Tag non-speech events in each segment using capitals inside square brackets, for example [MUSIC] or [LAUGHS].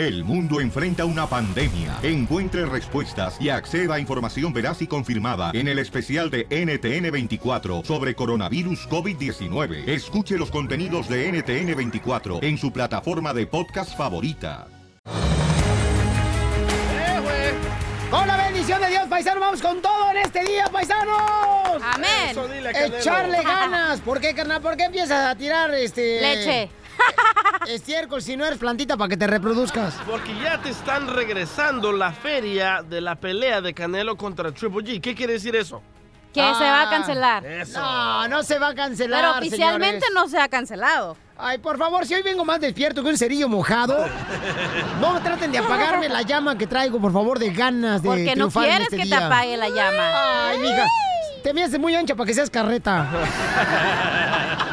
El mundo enfrenta una pandemia. Encuentre respuestas y acceda a información veraz y confirmada en el especial de NTN24 sobre coronavirus COVID-19. Escuche los contenidos de NTN24 en su plataforma de podcast favorita. Con la bendición de Dios, paisanos, vamos con todo en este día, paisanos. Amén. Eso dile, Canelo. Echarle ganas. ¿Por qué, carnal? ¿Por qué empiezas a tirar este. Leche. Estiércol si no eres plantita para que te reproduzcas? Porque ya te están regresando la feria de la pelea de Canelo contra Triple G. ¿Qué quiere decir eso? Que se va a cancelar. Eso. No, no se va a cancelar. Pero oficialmente señores. no se ha cancelado. Ay, por favor, si hoy vengo más despierto que un cerillo mojado, [LAUGHS] no traten de apagarme la llama que traigo, por favor, de ganas de Porque no quieres este que te apague la llama. Ay, mija, te me hace muy ancha para que seas carreta. [LAUGHS]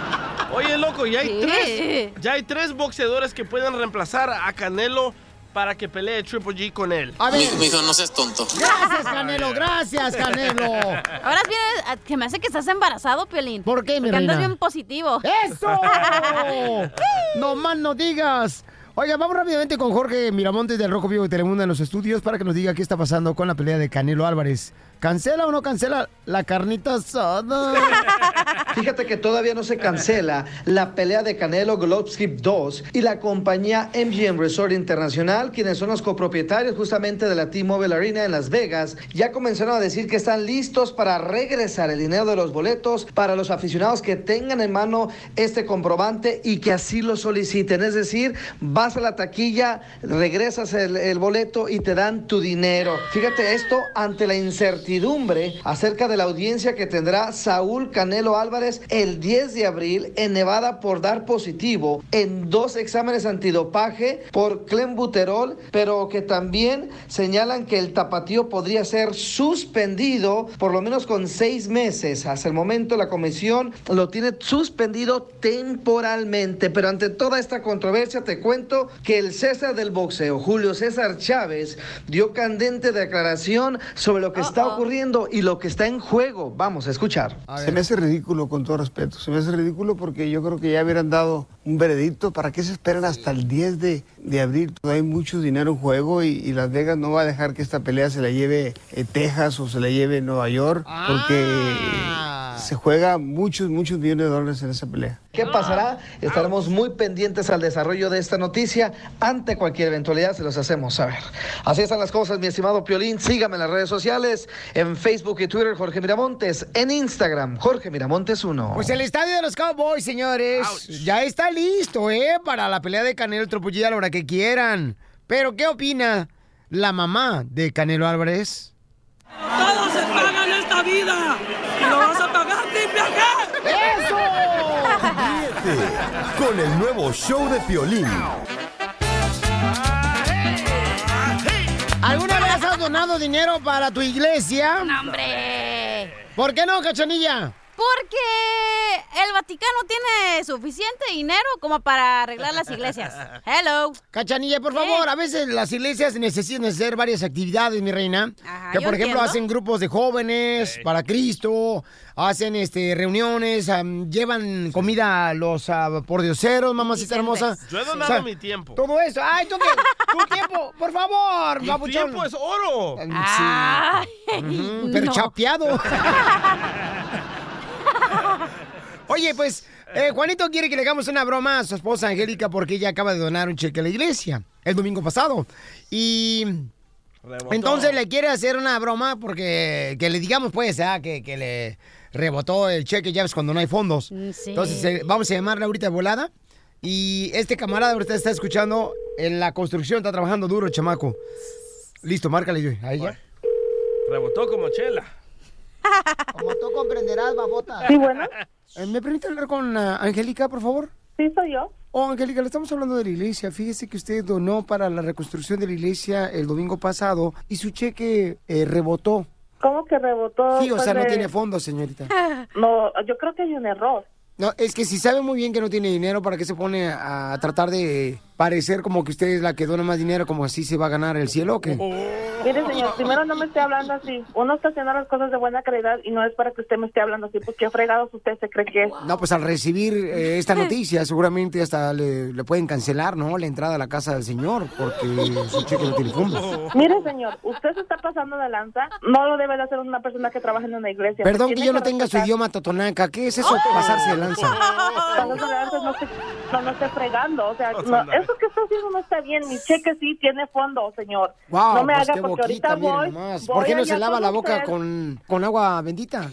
Oye, loco, ya hay, tres, ya hay tres boxeadores que pueden reemplazar a Canelo para que pelee Triple G con él. A ver, Mijo, no seas tonto. gracias, Canelo, gracias, Canelo. Ahora viene, a- que me hace que estás embarazado, Piolín. ¿Por qué, mi Porque andas reina? bien positivo. ¡Eso! [LAUGHS] no más no digas. Oiga, vamos rápidamente con Jorge Miramontes del Rojo Vivo de Telemundo en los estudios para que nos diga qué está pasando con la pelea de Canelo Álvarez. ¿Cancela o no cancela la carnita asada? [LAUGHS] Fíjate que todavía no se cancela la pelea de Canelo Globeskip 2 y la compañía MGM Resort Internacional, quienes son los copropietarios justamente de la T-Mobile Arena en Las Vegas, ya comenzaron a decir que están listos para regresar el dinero de los boletos para los aficionados que tengan en mano este comprobante y que así lo soliciten. Es decir, vas a la taquilla, regresas el, el boleto y te dan tu dinero. Fíjate esto ante la incertidumbre acerca de la audiencia que tendrá Saúl Canelo Álvarez el 10 de abril en Nevada por dar positivo en dos exámenes antidopaje por clenbuterol, pero que también señalan que el tapatío podría ser suspendido por lo menos con seis meses. Hasta el momento la comisión lo tiene suspendido temporalmente, pero ante toda esta controversia te cuento que el César del boxeo, Julio César Chávez, dio candente declaración sobre lo que está ocurriendo y lo que está en juego. Vamos a escuchar. Se me hace ridículo, con todo respeto. Se me hace ridículo porque yo creo que ya hubieran dado un veredicto. ¿Para qué se esperan hasta el 10 de, de abril? Todavía hay mucho dinero en juego y, y Las Vegas no va a dejar que esta pelea se la lleve eh, Texas o se la lleve Nueva York porque Ah. se juega muchos, muchos millones de dólares en esa pelea. ¿Qué pasará? Estaremos muy pendientes al desarrollo de esta noticia. Ante cualquier eventualidad se los hacemos saber. Así están las cosas, mi estimado Piolín. Sígame en las redes sociales, en Facebook y Twitter, Jorge Miramontes. En Instagram, Jorge Miramontes 1. Pues el estadio de los Cowboys, señores, ya está listo, ¿eh? Para la pelea de Canelo G a la hora que quieran. Pero, ¿qué opina la mamá de Canelo Álvarez? Todo se paga en esta vida y lo vas a pagar triple. ¡Eso! Ríete con el nuevo show de Piolín. ¿Alguna vez donado dinero para tu iglesia? ¡No, hombre! ¿Por qué no, cachanilla? Porque el Vaticano tiene suficiente dinero como para arreglar las iglesias. [LAUGHS] Hello. Cachanilla, por favor, a veces las iglesias necesitan hacer varias actividades, mi reina. Ajá, que por ejemplo entiendo. hacen grupos de jóvenes para Cristo, hacen este reuniones, llevan comida a los ah, pordioseros, mamacita hermosa. Yo he donado O sea, mi tiempo. Todo eso. Ay, tú qué? Tu tiempo, por favor, Mi babuchón. tiempo es oro. Sí. Ay, [LAUGHS] pero no. chapeado. [LAUGHS] Oye, pues, eh, Juanito quiere que le hagamos una broma a su esposa Angélica porque ella acaba de donar un cheque a la iglesia el domingo pasado. Y Rebotó. entonces le quiere hacer una broma porque que le digamos, pues, ah, que, que le rebotó el cheque, ya ves, cuando no hay fondos. Mm, sí. Entonces, eh, vamos a llamarle ahorita de volada. Y este camarada ahorita está escuchando en la construcción, está trabajando duro, chamaco. Listo, márcale yo. Ahí ya. Rebotó como chela. [LAUGHS] Como tú comprenderás, babota. Sí, bueno, ¿Me permite hablar con ah, Angélica, por favor? sí soy yo. Oh, Angélica, le estamos hablando de la iglesia. Fíjese que usted donó para la reconstrucción de la iglesia el domingo pasado y su cheque eh, rebotó. ¿Cómo que rebotó? Sí, o sea, no tiene eh, fondos, señorita. [LAUGHS] No, yo creo que hay un error. No, es que si sabe muy bien que no tiene dinero, ¿para qué se pone a tratar de parecer como que usted es la que dona más dinero, como así se va a ganar el cielo o qué? Mire, señor, primero no me esté hablando así. Uno está haciendo las cosas de buena calidad y no es para que usted me esté hablando así, pues qué fregados usted se cree que es. No, pues al recibir eh, esta noticia, seguramente hasta le, le pueden cancelar, ¿no? La entrada a la casa del señor, porque su cheque no tiene fondos. Mire, señor, usted se está pasando de lanza. No lo debe de hacer una persona que trabaja en una iglesia. Perdón que yo no tenga su idioma totonaca. ¿Qué es eso, pasarse de lanza? Pasarse de lanza no esté, no, no esté fregando. O sea, no, eso que está haciendo no está bien. Mi cheque sí tiene fondo, señor. Wow, no me pues haga qué porque boquita, ahorita voy. voy ¿Por qué no se lava la boca con, con agua bendita?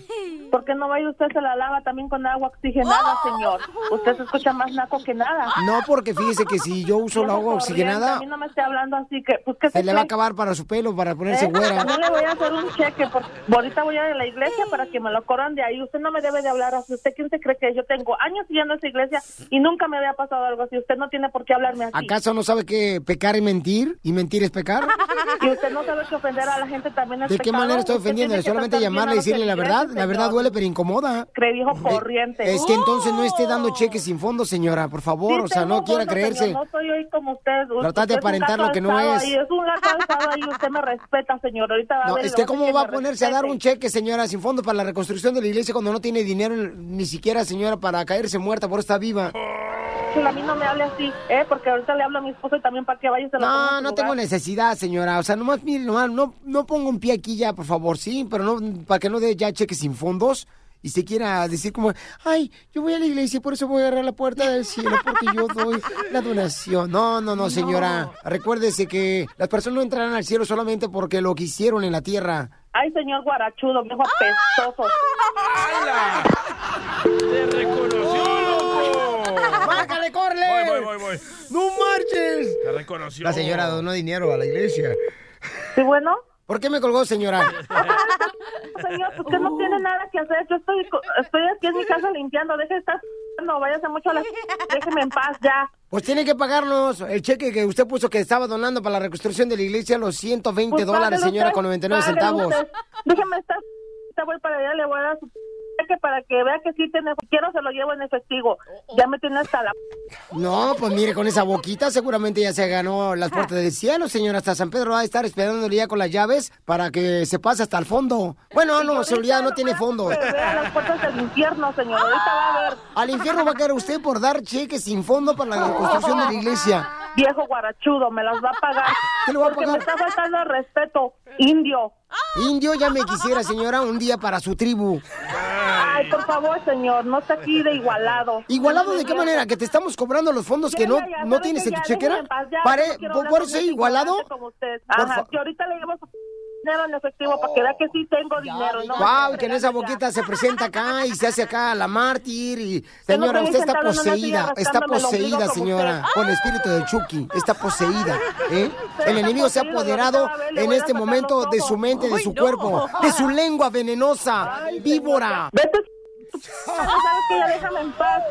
¿Por qué no vaya usted se la lava también con agua oxigenada, señor? Usted se escucha más naco que nada. No, porque fíjese que si yo uso la agua oxigenada, A mí no me esté hablando así que, pues que se le va a acabar para su pelo, para ponerse ¿Eh? güera. También le voy a hacer un cheque. Porque ahorita voy a ir a la iglesia para que me lo corran de ahí. Usted no me debe de hablar así. ¿Usted quién se cree que es? yo tengo años yendo a esa iglesia y nunca me había pasado algo así? Usted no tiene por qué hablarme así. ¿Acaso no sabe que pecar es mentir y mentir es pecar? [LAUGHS] Y usted no sabe que ofender a la gente también es ¿De qué manera estoy ofendiendo? Solamente llamarle a y decirle la verdad. La verdad duele, pero incomoda. Cree viejo corriente. Es que entonces no esté dando cheques sin fondo, señora, por favor. Sí o sea, no quiera creerse. señor, no soy hoy como usted. Tratar de aparentar lo que no es. ahí, es un ahí. Usted me respeta, señor. Ahorita va a No, ver. y es lo que cómo va a ponerse a dar un cheque, señora, sin fondo para la reconstrucción de la iglesia cuando no tiene dinero ni siquiera, señora, para caerse muerta por estar viva. A mí no me hable así, ¿eh? Porque ahorita le hablo a mi esposo y también para que vaya y se lo ponga en No, no lugar. tengo necesidad, señora. O sea, nomás, mire, nomás, no, no pongo un pie aquí ya, por favor, sí, pero no, para que no dé ya cheques sin fondos y se quiera decir como, ay, yo voy a la iglesia y por eso voy a agarrar la puerta del cielo porque yo doy la donación. No, no, no, señora. Recuérdese que las personas no entrarán al cielo solamente porque lo que hicieron en la tierra. Ay, señor guarachudo, viejo apestoso. ¡Te reconoció! ¡Bájale, córrele! Voy, voy, voy, voy. ¡No marches! Te reconoció. La señora donó dinero a la iglesia. ¿Sí, bueno? ¿Por qué me colgó, señora? [LAUGHS] Señor, usted no tiene nada que hacer. Yo estoy, co- estoy aquí en mi casa limpiando. Deje de estar... No, váyase mucho a la... Déjeme en paz ya. Pues tiene que pagarnos el cheque que usted puso que estaba donando para la reconstrucción de la iglesia, los 120 Pues dólares, señora, usted, con 99 páguelo centavos. usted. Déjeme estar... Voy para allá, le voy a dar su cheque para que vea que sí tiene... Quiero se lo llevo en efectivo. Ya me tiene hasta la... No, pues mire, con esa boquita seguramente ya se ganó las puertas del cielo, señora. Hasta San Pedro va a estar esperándole ya con las llaves para que se pase hasta el fondo. Bueno, no, seguridad no tiene fondos. Que vea las puertas del infierno, señor. Ahorita va a ver. Al infierno va a caer usted por dar cheques sin fondo para la reconstrucción de la iglesia. Viejo guarachudo, me las va a pagar. ¿Qué le va a Porque pagar? me está faltando el respeto, indio. Indio ya me quisiera, señora, un día para su tribu. Ay, por favor, señor, no está aquí de igualado. ¿Igualado de qué manera? ¿Que te estamos cobrando los fondos que no, ya, ya, no ¿sabe tienes en tu chequera? ¿Por, por ser igualado? como usted. Por Ajá, fa- que ahorita le llevo dinero en efectivo para que vea que sí tengo dinero. y no me Wow, que en esa ya. boquita se presenta acá y se hace acá la mártir y señora, usted está poseída, está poseída, señora, con el espíritu de Chucky, está poseída, ¿eh? El enemigo se ha apoderado en este momento de su mente, de Ay, su no. cuerpo, de su lengua venenosa, víbora. Vete, ¿sabes que ya déjame en paz?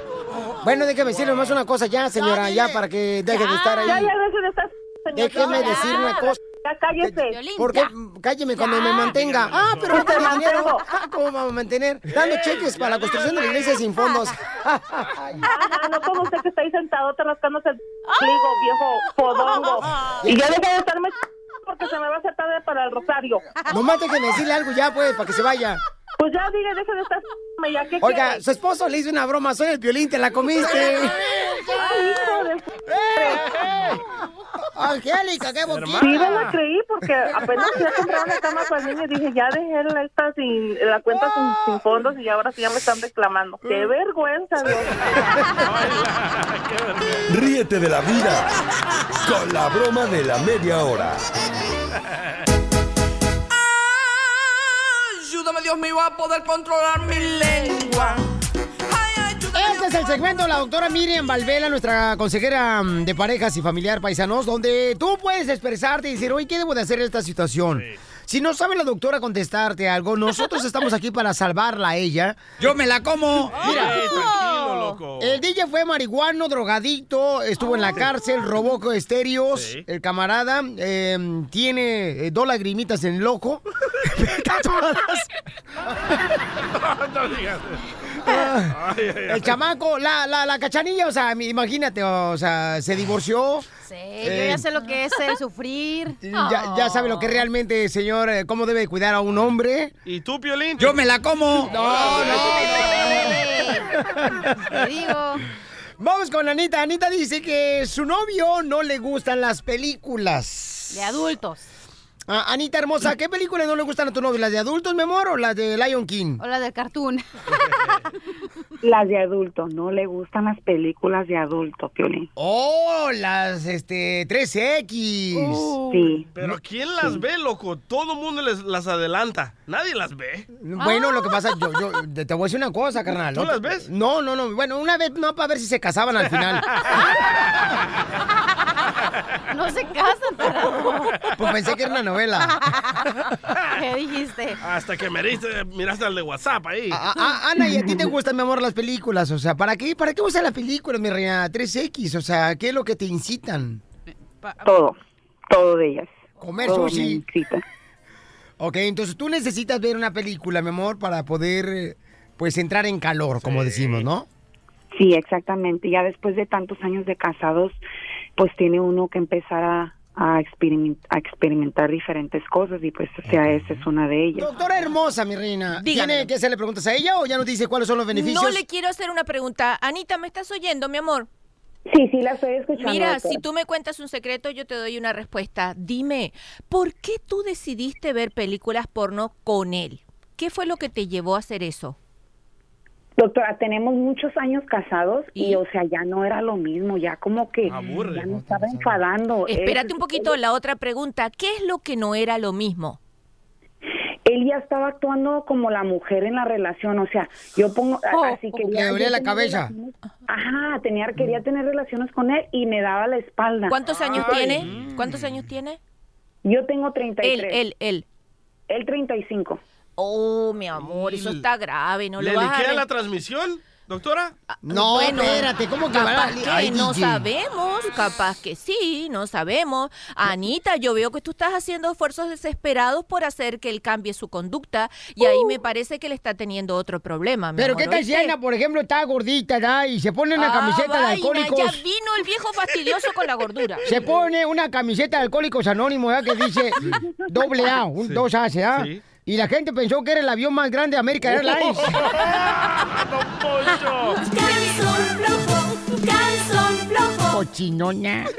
Bueno, déjeme decirle más una cosa ya, señora, ya para que deje de estar Ya, ahí. ya, deje de estar, señor. Déjeme Ya, decir una cosa. Ya cállese. Porque cálleme cuando me mantenga. Ah, pero no Te tiene [LAUGHS] dinero. Ah, ¿Cómo vamos a mantener? Dando cheques para la construcción de la iglesia sin fondos. [LAUGHS] Ajá, no como usted que está ahí sentado te rascándose el pliego, viejo podongo. [LAUGHS] Y ya deja de estarme porque se me va a hacer tarde para el rosario. Nomás déjeme decirle algo ya, pues, para que se vaya. Pues ya diga, deje de estar [LAUGHS] ya ¿qué Oiga, su esposo le hizo una broma, soy el violín, te la comiste. [LAUGHS] Ay, hijo de su- Angélica, qué boquita. Sí, me la creí porque apenas fui a comprar una cama para el niño y dije, ya dejé la, esta sin, la cuenta sin, sin fondos y ahora sí ya me están reclamando. ¡Qué vergüenza, Dios! Ríete de la vida con la broma de la media hora. Ayúdame, Dios mío, a poder controlar mi lengua. Este es el segmento de la doctora Miriam Valvela, nuestra consejera mm, de parejas y familiar paisanos, donde tú puedes expresarte y decir, oye, ¿qué debo de hacer en esta situación? Si no sabe la doctora contestarte algo, nosotros [LAUGHS] estamos aquí para salvarla a ella. Yo me la como. Mira, Ey, tranquilo, loco. el DJ fue marihuano, drogadicto, estuvo en la cárcel, robó estéreos. Sí. El camarada eh, tiene eh, dos lagrimitas en el ojo. [LAUGHS] no digas. El chamaco, la, la, la cachanilla, o sea, imagínate, o sea, se divorció. Sí, yo ya sé lo que es el sufrir. Ya, ya sabe lo que realmente, señor, eh, cómo debe cuidar a un hombre. ¿Y tú, Piolín? Yo me la como. No, no, Te digo. Vamos con Anita. Anita dice que su novio no le gustan las películas. De adultos. Ah, Anita hermosa, ¿qué películas no le gustan a tu novio? ¿Las de adultos, mi amor, o las de Lion King? O las del cartoon. [LAUGHS] Las de adultos, no le gustan las películas de adultos, Piolín. Oh, las este 3X. Sí. Pero ¿quién las ve, loco? Todo el mundo les, las adelanta. Nadie las ve. Bueno, lo que pasa, yo, yo te voy a decir una cosa, carnal. ¿Tú ¿no? las ves? No, no, no. Bueno, una vez no para ver si se casaban al final. [LAUGHS] No se casan, tarado. [LAUGHS] Pues pensé que era una novela. ¿Qué dijiste? Hasta que miraste, miraste al de WhatsApp ahí. Ah, ah, Ana, ¿y a ti te gustan, mi amor, las películas? O sea, ¿para qué, para qué usas las películas, mi reina? 3X, o sea, ¿qué es lo que te incitan? Todo, todo de ellas. Comer Todo sushi. me incita. Ok, entonces tú necesitas ver una película, mi amor, para poder, pues, entrar en calor, como decimos, ¿no? Sí, exactamente. Ya después de tantos años de casados, pues tiene uno que empezar a, a, experiment- a experimentar diferentes cosas y pues, o sea, esa es una de ellas. Doctora hermosa, mi reina. Dígamelo. ¿Tiene que hacerle preguntas a ella o ya nos dice cuáles son los beneficios? No le quiero hacer una pregunta. Anita, ¿me estás oyendo, mi amor? Sí, sí, la estoy escuchando. Mira, doctora. si tú me cuentas un secreto, yo te doy una respuesta. Dime, ¿por qué tú decidiste ver películas porno con él? ¿Qué fue lo que te llevó a hacer eso? Doctora, tenemos muchos años casados y, o sea, ya no era lo mismo, ya como que Aburre. ya me estaba enfadando. Espérate Él- un poquito, la otra pregunta. ¿Qué es lo que no era lo mismo? Él ya estaba actuando como la mujer en la relación, o sea, yo pongo así que Le dolía la cabeza. Ajá, tenía quería tener relaciones con él y me daba la espalda. ¿Cuántos años tiene? ¿Cuántos años tiene? Yo tengo 33. Él, él, él. Él 35. Oh, mi amor, eso está grave, no ¿Le lo vas a liquea la transmisión, doctora? No, espérate, ¿cómo que va a- Capaz que Ay, no DJ. sabemos, capaz que sí, no sabemos. Anita, yo veo que tú estás haciendo esfuerzos desesperados por hacer que él cambie su conducta y ahí me parece que le está teniendo otro problema. mi Pero amor, qué tal si por ejemplo, está gordita, ¿da? Y se pone una Ah, camiseta de vaina, alcohólicos. Ya vino el viejo fastidioso con la gordura. Se pone una camiseta de alcohólicos anónimos, ¿verdad? Que dice doble A, un Sí. dos A. Sí. Y la gente pensó que era el avión más grande de América Airlines. [LAUGHS] Cochinona. [LAUGHS]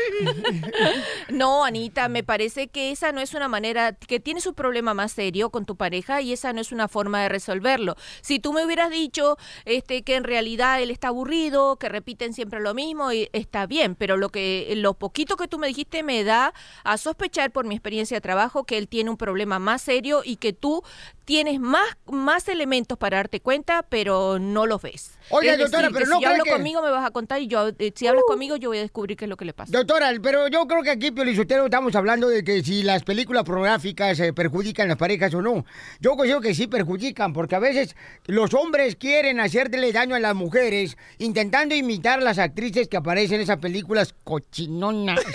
No, Anita, me parece que esa no es una manera, que tienes un problema más serio con tu pareja y esa no es una forma de resolverlo. Si tú me hubieras dicho este, que en realidad él está aburrido, que repiten siempre lo mismo, y está bien, pero lo que lo poquito que tú me dijiste me da a sospechar por mi experiencia de trabajo que él tiene un problema más serio y que tú tienes más, más elementos para darte cuenta, pero no los ves. Oiga, Es doctora, decir, pero que no si hablo que- Uh. conmigo me vas a contar y yo, eh, si hablas conmigo yo voy a descubrir qué es lo que le pasa. Doctora, pero yo creo que aquí, Piolizotero, estamos hablando de que si las películas pornográficas eh, perjudican a las parejas o no. Yo considero que sí perjudican, porque a veces los hombres quieren hacerle daño a las mujeres intentando imitar a las actrices que aparecen en esas películas cochinonas. [LAUGHS]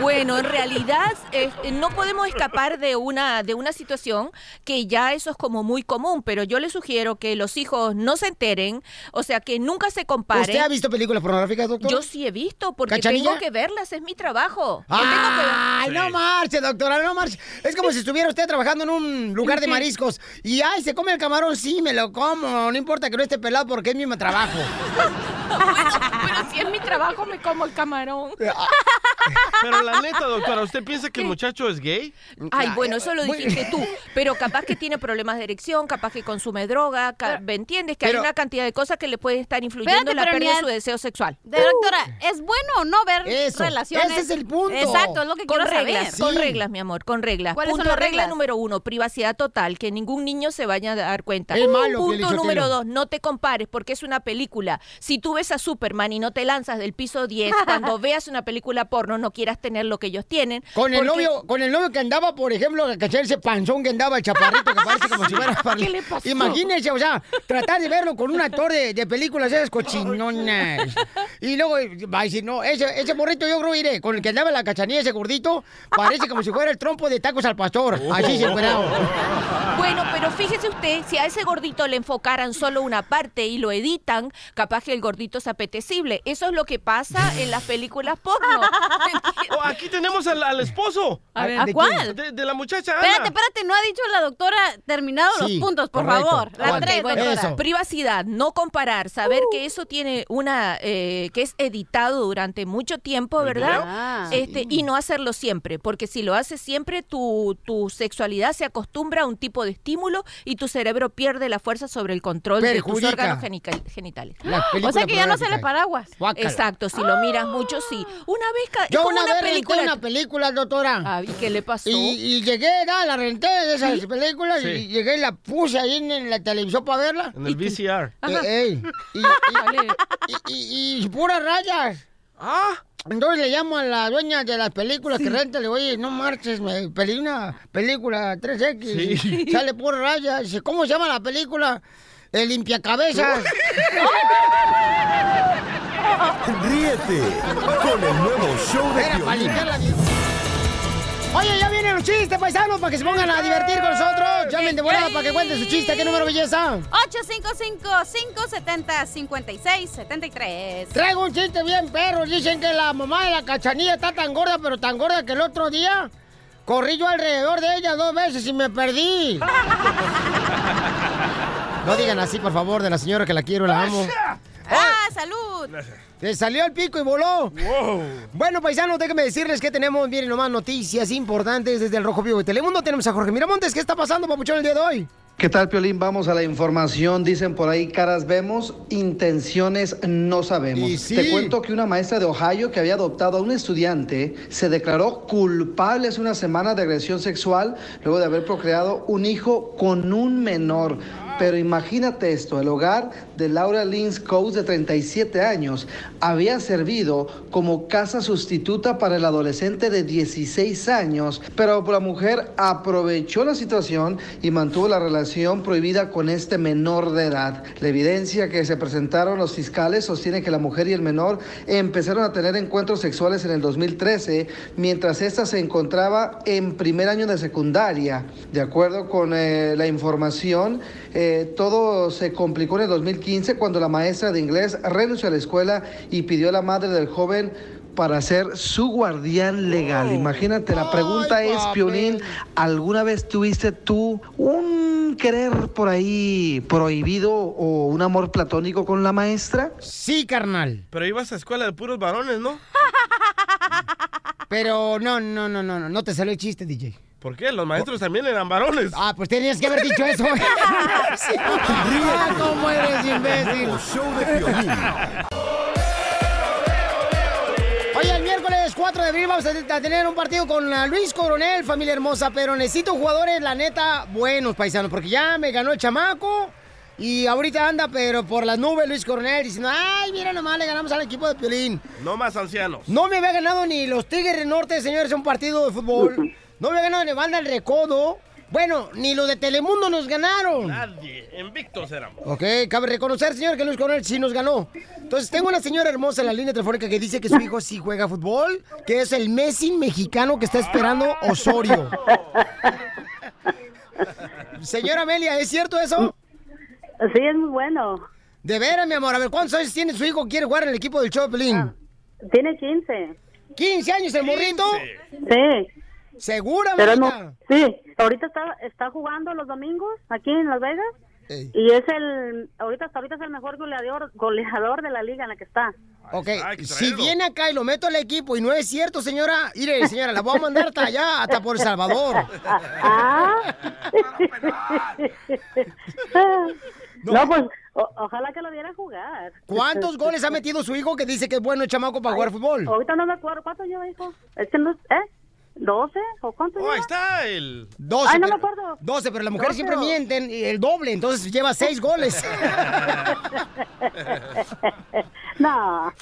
Bueno, en realidad eh, no podemos escapar de una de una situación que ya eso es como muy común, pero yo le sugiero que los hijos no se enteren, o sea, que nunca se comparen. ¿Usted ha visto películas pornográficas, doctor? Yo sí he visto, porque ¿Cachanilla? tengo que verlas, es mi trabajo. Yo Ay, tengo que- no marche, doctora, no marche. Es como si estuviera usted trabajando en un lugar de [LAUGHS] mariscos y, ay, se come el camarón, sí, me lo como. No importa que no esté pelado porque es mi trabajo. Pero si es mi trabajo, me como el camarón. Pero la neta, doctora, ¿usted piensa que el muchacho es gay? Ay, bueno, eso lo dijiste tú. Pero capaz que tiene problemas de erección, capaz que consume droga, ca- ¿me entiendes? Que Pero- hay una cantidad de cosas que le puede estar influyendo Espérate, en la pero pérdida de su deseo sexual. De doctora, ¿es bueno o no ver Eso, relaciones? ese es el punto. Exacto, es lo que con quiero reglas, saber. con reglas, mi amor, con reglas. ¿Cuáles son Punto, las regla número uno, privacidad total, que ningún niño se vaya a dar cuenta. Es malo, Punto número dos, no te compares porque es una película. Si tú ves a Superman y no te lanzas del piso 10, [LAUGHS] cuando veas una película porno no quieras tener lo que ellos tienen. Con el porque- novio, con el novio que andaba, por ejemplo, ¿cachai? ese panzón que andaba el chaparrito que parece como si fuera [LAUGHS] ¿Qué le pasó? Imagínense, o sea, tratar de verlo con un actor de, de películas esas cochinonas. Y luego va a decir, no, ese, ese morrito yo creo iré, con el que andaba en la cachanilla, ese gordito, parece como si fuera el trompo de tacos al pastor. Así se. Bueno, pero fíjese usted, si a ese gordito le enfocaran solo una parte y lo editan, capaz que el gordito es apetecible. Eso es lo que pasa en las películas porno. [LAUGHS] Oh, aquí tenemos al, al esposo. A ver, ¿A ¿de cuál? de la muchacha Ana. Espérate, espérate, no ha dicho la doctora terminado Sí, los puntos, por correcto. favor. La tres, bueno, privacidad, no comparar, saber que eso tiene una, eh, que es editado durante mucho tiempo, ¿El ¿verdad? Ah. este, y no hacerlo siempre, porque si lo haces siempre, tu, tu sexualidad se acostumbra a un tipo de estímulo y tu cerebro pierde la fuerza sobre el control de tus órganos genitales. [GASPS] O sea que ya no se le paraguas. Guácala. Exacto, si lo miras mucho, sí. Una vez Yo una, una vez renté película. una película, doctora. Ah, ¿y qué le pasó? Y, y llegué, ¿no? la renté de esas películas Sí. y llegué y la puse ahí en, en la televisión para verla. En el VCR. Eh, ey, y, y, y- y puras rayas. Ah. Entonces le llamo a la dueña de las películas que renta, le digo, oye, no marches, me pedí una película 3X, Sí. sale por rayas. Dice, ¿cómo se llama la película? El limpiacabezas. [LAUGHS] Ríete con el nuevo show de Era Oye, ya vienen los chistes, paisanos, para que se pongan a divertir con nosotros. Llamen de volada para que cuenten su chiste. ¿Qué número, belleza? 855-570-5673. Traigo un chiste bien perro. Dicen que la mamá de la cachanilla está tan gorda, pero tan gorda que el otro día corrí yo alrededor de ella dos veces y me perdí. [LAUGHS] No digan así, por favor, de la señora que la quiero, la amo. ¡Ah, salud! Se salió el pico y voló. Bueno, paisanos, déjenme decirles que tenemos, miren nomás, noticias importantes desde el Rojo Vivo de Telemundo. Tenemos a Jorge Miramontes. ¿Qué está pasando, papuchón, el día de hoy? ¿Qué tal, Piolín? Vamos a la información. Dicen por ahí, caras vemos, intenciones no sabemos. Sí. Te cuento que una maestra de Ohio que había adoptado a un estudiante se declaró culpable hace una semana de agresión sexual luego de haber procreado un hijo con un menor. Pero imagínate esto, el hogar de Laura Lynn Coates, de 37 años, había servido como casa sustituta para el adolescente de 16 años, pero la mujer aprovechó la situación y mantuvo la relación prohibida con este menor de edad. La evidencia que se presentaron los fiscales sostiene que la mujer y el menor empezaron a tener encuentros sexuales en el 2013, mientras ésta se encontraba en primer año de secundaria. De acuerdo con eh, la información, todo se complicó en el 2015 cuando la maestra de inglés renunció a la escuela y pidió a la madre del joven para ser su guardián legal. Imagínate, la pregunta es, Piolín, ¿alguna vez tuviste tú un querer por ahí prohibido o un amor platónico con la maestra? Sí, carnal. Pero ibas a escuela de puros varones, ¿no? [LAUGHS] Pero no, no, no, no, no, no te salió el chiste, DJ. ¿Por qué? Los maestros también eran varones. Ah, pues tenías que haber dicho eso. [LAUGHS] Ah, ¿Cómo eres imbécil? Oye, el miércoles 4 de abril vamos a tener un partido con la Luis Coronel, familia hermosa, pero necesito jugadores, la neta, buenos paisanos, porque ya me ganó el chamaco y ahorita anda, pero por las nubes Luis Coronel diciendo, ay, mira nomás, le ganamos al equipo de Piolín. No más ancianos. No me había ganado ni los Tigres del Norte, señores, un partido de fútbol. No me había ganado ni Banda el Recodo. Bueno, ni los de Telemundo nos ganaron. Nadie. Invictos éramos. Ok, cabe reconocer, señor, que Luis Coronel sí nos ganó. Entonces, tengo una señora hermosa en la línea telefónica que dice que su hijo sí juega fútbol, que es el Messi mexicano que está esperando Osorio. [LAUGHS] Señora Amelia, ¿es cierto eso? Sí, es muy bueno. De veras, mi amor. A ver, ¿cuántos años tiene su hijo que quiere jugar en el equipo del Chopelín? Tiene 15. ¿15 años el morrito? Sí. ¿Segura, Pero no, sí, ahorita está, está jugando los domingos aquí en Las Vegas y es el, ahorita hasta ahorita es el mejor goleador, goleador de la liga en la que está. Ok, si viene acá y lo meto al equipo y no es cierto, señora, mire, señora, la voy a mandar hasta allá, hasta por El Salvador. [LAUGHS] Ah. no, pues o- ojalá que lo viera jugar. ¿Cuántos goles ha metido su hijo que dice que es bueno el chamaco para jugar fútbol? Ahorita no me acuerdo, ¿cuántos lleva, hijo? Es que no, ¿eh? ¿12? ¿O cuántos Oh, ahí está el... 12. Ay, no me pero- acuerdo. 12, pero las mujeres 12 siempre o- mienten y el doble, entonces lleva 6 goles. [LAUGHS] No.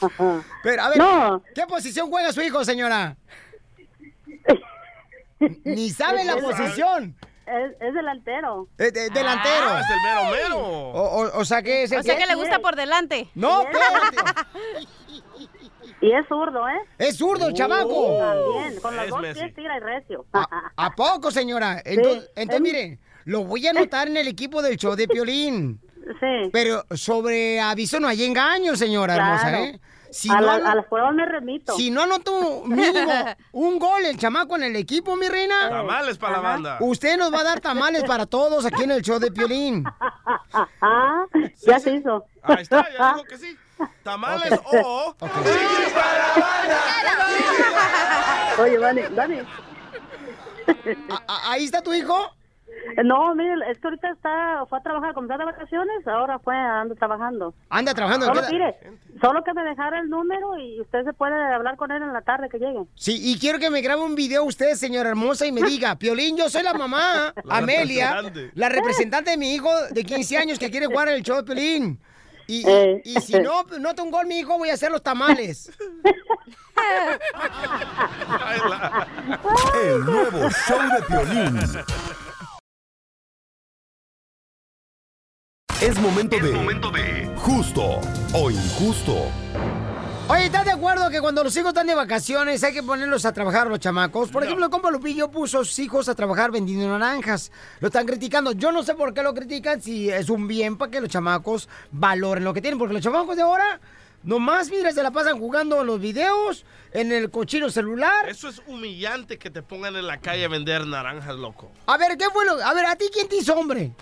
Pero, a ver, No. ¿qué posición juega su hijo, señora? [LAUGHS] Ni sabe la posición. Es, es delantero. Eh, de- delantero. Ah, es el mero mero. O, o- o sea que es el O sea que- que le gusta por delante. No, espérate. [LAUGHS] Y es zurdo, ¿eh? Es zurdo el chamaco. También, con los Es dos Messi. pies tira y recio. ¿A poco, señora? Entonces, Sí. entonces mire, lo voy a anotar en el equipo del show de Piolín. [LAUGHS] Sí. Pero sobre aviso no hay engaño, señora hermosa. ¿eh? Si a, no, la- a las pruebas me remito. si no anoto mínimo [LAUGHS] un gol el chamaco en el equipo, mi reina. Tamales para la banda. Usted nos va a dar tamales para todos aquí en el show de Piolín. [LAUGHS] Ah, ya se hizo. Ahí está, ya dijo que sí. Tamales o... Oye, Dani, Dani. ¿Ahí está tu hijo? No, mire, es que ahorita está, fue a trabajar, como está de vacaciones, ahora fue, anda trabajando. Anda trabajando. Solo, ¿qué- mire, solo que me dejara el número y usted se puede hablar con él en la tarde que llegue. Sí, y quiero que me grabe un video usted, señora hermosa, y me diga, [LAUGHS] Piolín, yo soy la mamá, La Amelia, representante. la representante de mi hijo de 15 años que quiere jugar el show de Piolín. Y, y- Eh. y si no nota un gol mi hijo, voy a hacer los tamales. [LAUGHS] El nuevo show de Piolín. Es momento de... Justo o injusto. Oye, ¿estás de acuerdo que cuando los hijos están de vacaciones hay que ponerlos a trabajar los chamacos? Por ejemplo, el compa Lupillo puso a sus hijos a trabajar vendiendo naranjas. Lo están criticando. Yo no sé por qué lo critican, si es un bien para que los chamacos valoren lo que tienen. Porque los chamacos de ahora, nomás, mira, se la pasan jugando en los videos, en el cochino celular. Eso es humillante que te pongan en la calle a vender naranjas, loco. A ver, ¿qué fue lo...? A ver, ¿a ti quién te hizo hombre?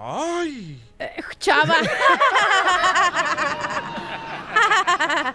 Ay. Chava. [LAUGHS]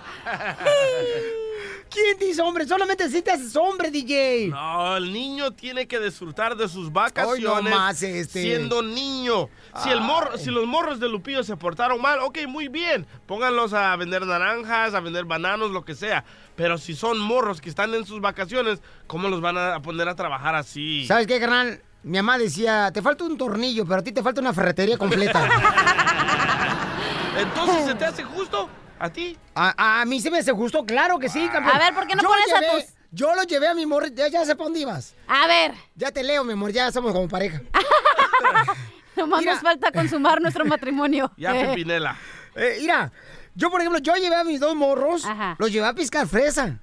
¿Quién hizo hombre? Solamente si te haces hombre, DJ. No, el niño tiene que disfrutar de sus vacaciones este. siendo niño. Si, el morro, si los morros de Lupillo se portaron mal, ok, muy bien. Pónganlos a vender naranjas, a vender bananos, lo que sea. Pero si son morros que están en sus vacaciones, ¿cómo los van a poner a trabajar así? ¿Sabes qué, carnal? Mi mamá decía, te falta un tornillo, pero a ti te falta una ferretería completa. [LAUGHS] Entonces, ¿se te hace justo a ti? A, a mí se me hace justo, claro que sí, campeón. A ver, ¿por qué no Yo pones a tus- Yo lo llevé a mi morro, ya, ya sé para dónde ibas. A ver. Ya te leo, mi amor, ya somos como pareja. [LAUGHS] Nomás nos falta consumar nuestro matrimonio. Ya, Eh. Pipinela. Eh, mira, yo por ejemplo, yo llevé a mis dos morros, los llevé a piscar fresa.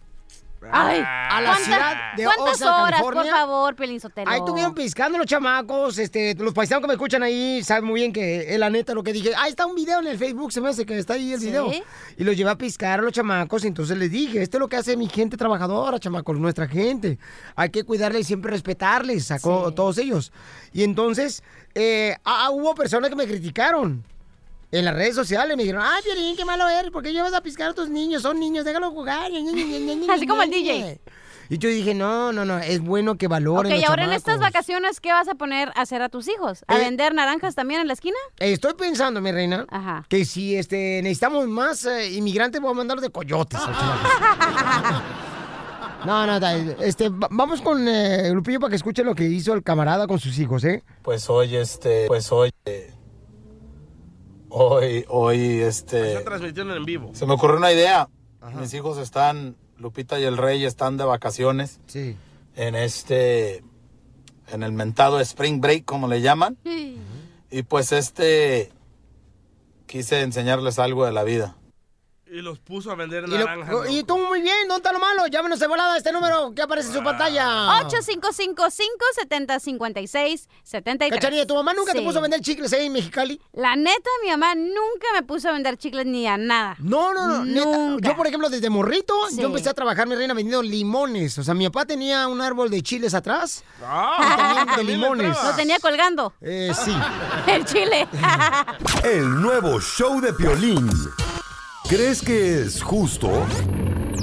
Ay, a la ¿cuántas- ciudad de ¿Cuántas horas, California. por favor, Pelín Sotelo? Ahí estuvieron piscando los chamacos, este, los paisanos que me escuchan ahí saben muy bien que es la neta lo que dije. Ahí está un video en el Facebook, se me hace que está ahí el ¿Sí? video. Y los llevé a piscar a los chamacos y entonces les dije, esto es lo que hace mi gente trabajadora, chamacos, nuestra gente. Hay que cuidarles y siempre respetarles a co- todos ellos. Y entonces, eh, ah, hubo personas que me criticaron. En las redes sociales me dijeron, ay, Piolín, qué malo eres, ¿por qué llevas a piscar a tus niños? Son niños, déjalos jugar. Así como el DJ. Y yo dije, no, no, no, es bueno que valoren Ok, los y ahora en estas chamacos". vacaciones, ¿qué vas a poner a hacer a tus hijos? ¿A Eh. vender naranjas también en la esquina? Estoy pensando, mi reina, que si este necesitamos más eh, inmigrantes, voy a mandar de coyotes. [LAUGHS] No, no, este, va- vamos con eh, Lupillo para que escuche lo que hizo el camarada con sus hijos, ¿eh? Pues hoy, este, pues hoy, eh, hoy, hoy, este, Está transmitiendo en vivo. se me ocurrió una idea. Mis hijos están, Lupita y el Rey están de vacaciones. Sí. En este, en el mentado Spring Break, como le llaman. Y pues este, quise enseñarles algo de la vida. Y los puso a vender Y, lo- naranjas. loco. y tú muy bien, ¿dónde está lo malo? Llámenos de volada a este número que aparece en su pantalla. 855-570-5673. Cachanilla, ¿tu mamá nunca te puso a vender chicles ahí en Mexicali? La neta, mi mamá nunca me puso a vender chicles ni a nada. No, no, no. neta. Nunca. Yo, por ejemplo, desde morrito, Sí. yo empecé a trabajar, mi reina, vendiendo limones. O sea, mi papá tenía un árbol de chiles atrás. Ah, y [LAUGHS] de limones. Lo tenía colgando. Eh, sí. [LAUGHS] El chile. [LAUGHS] El nuevo show de Piolín. ¿Crees que es justo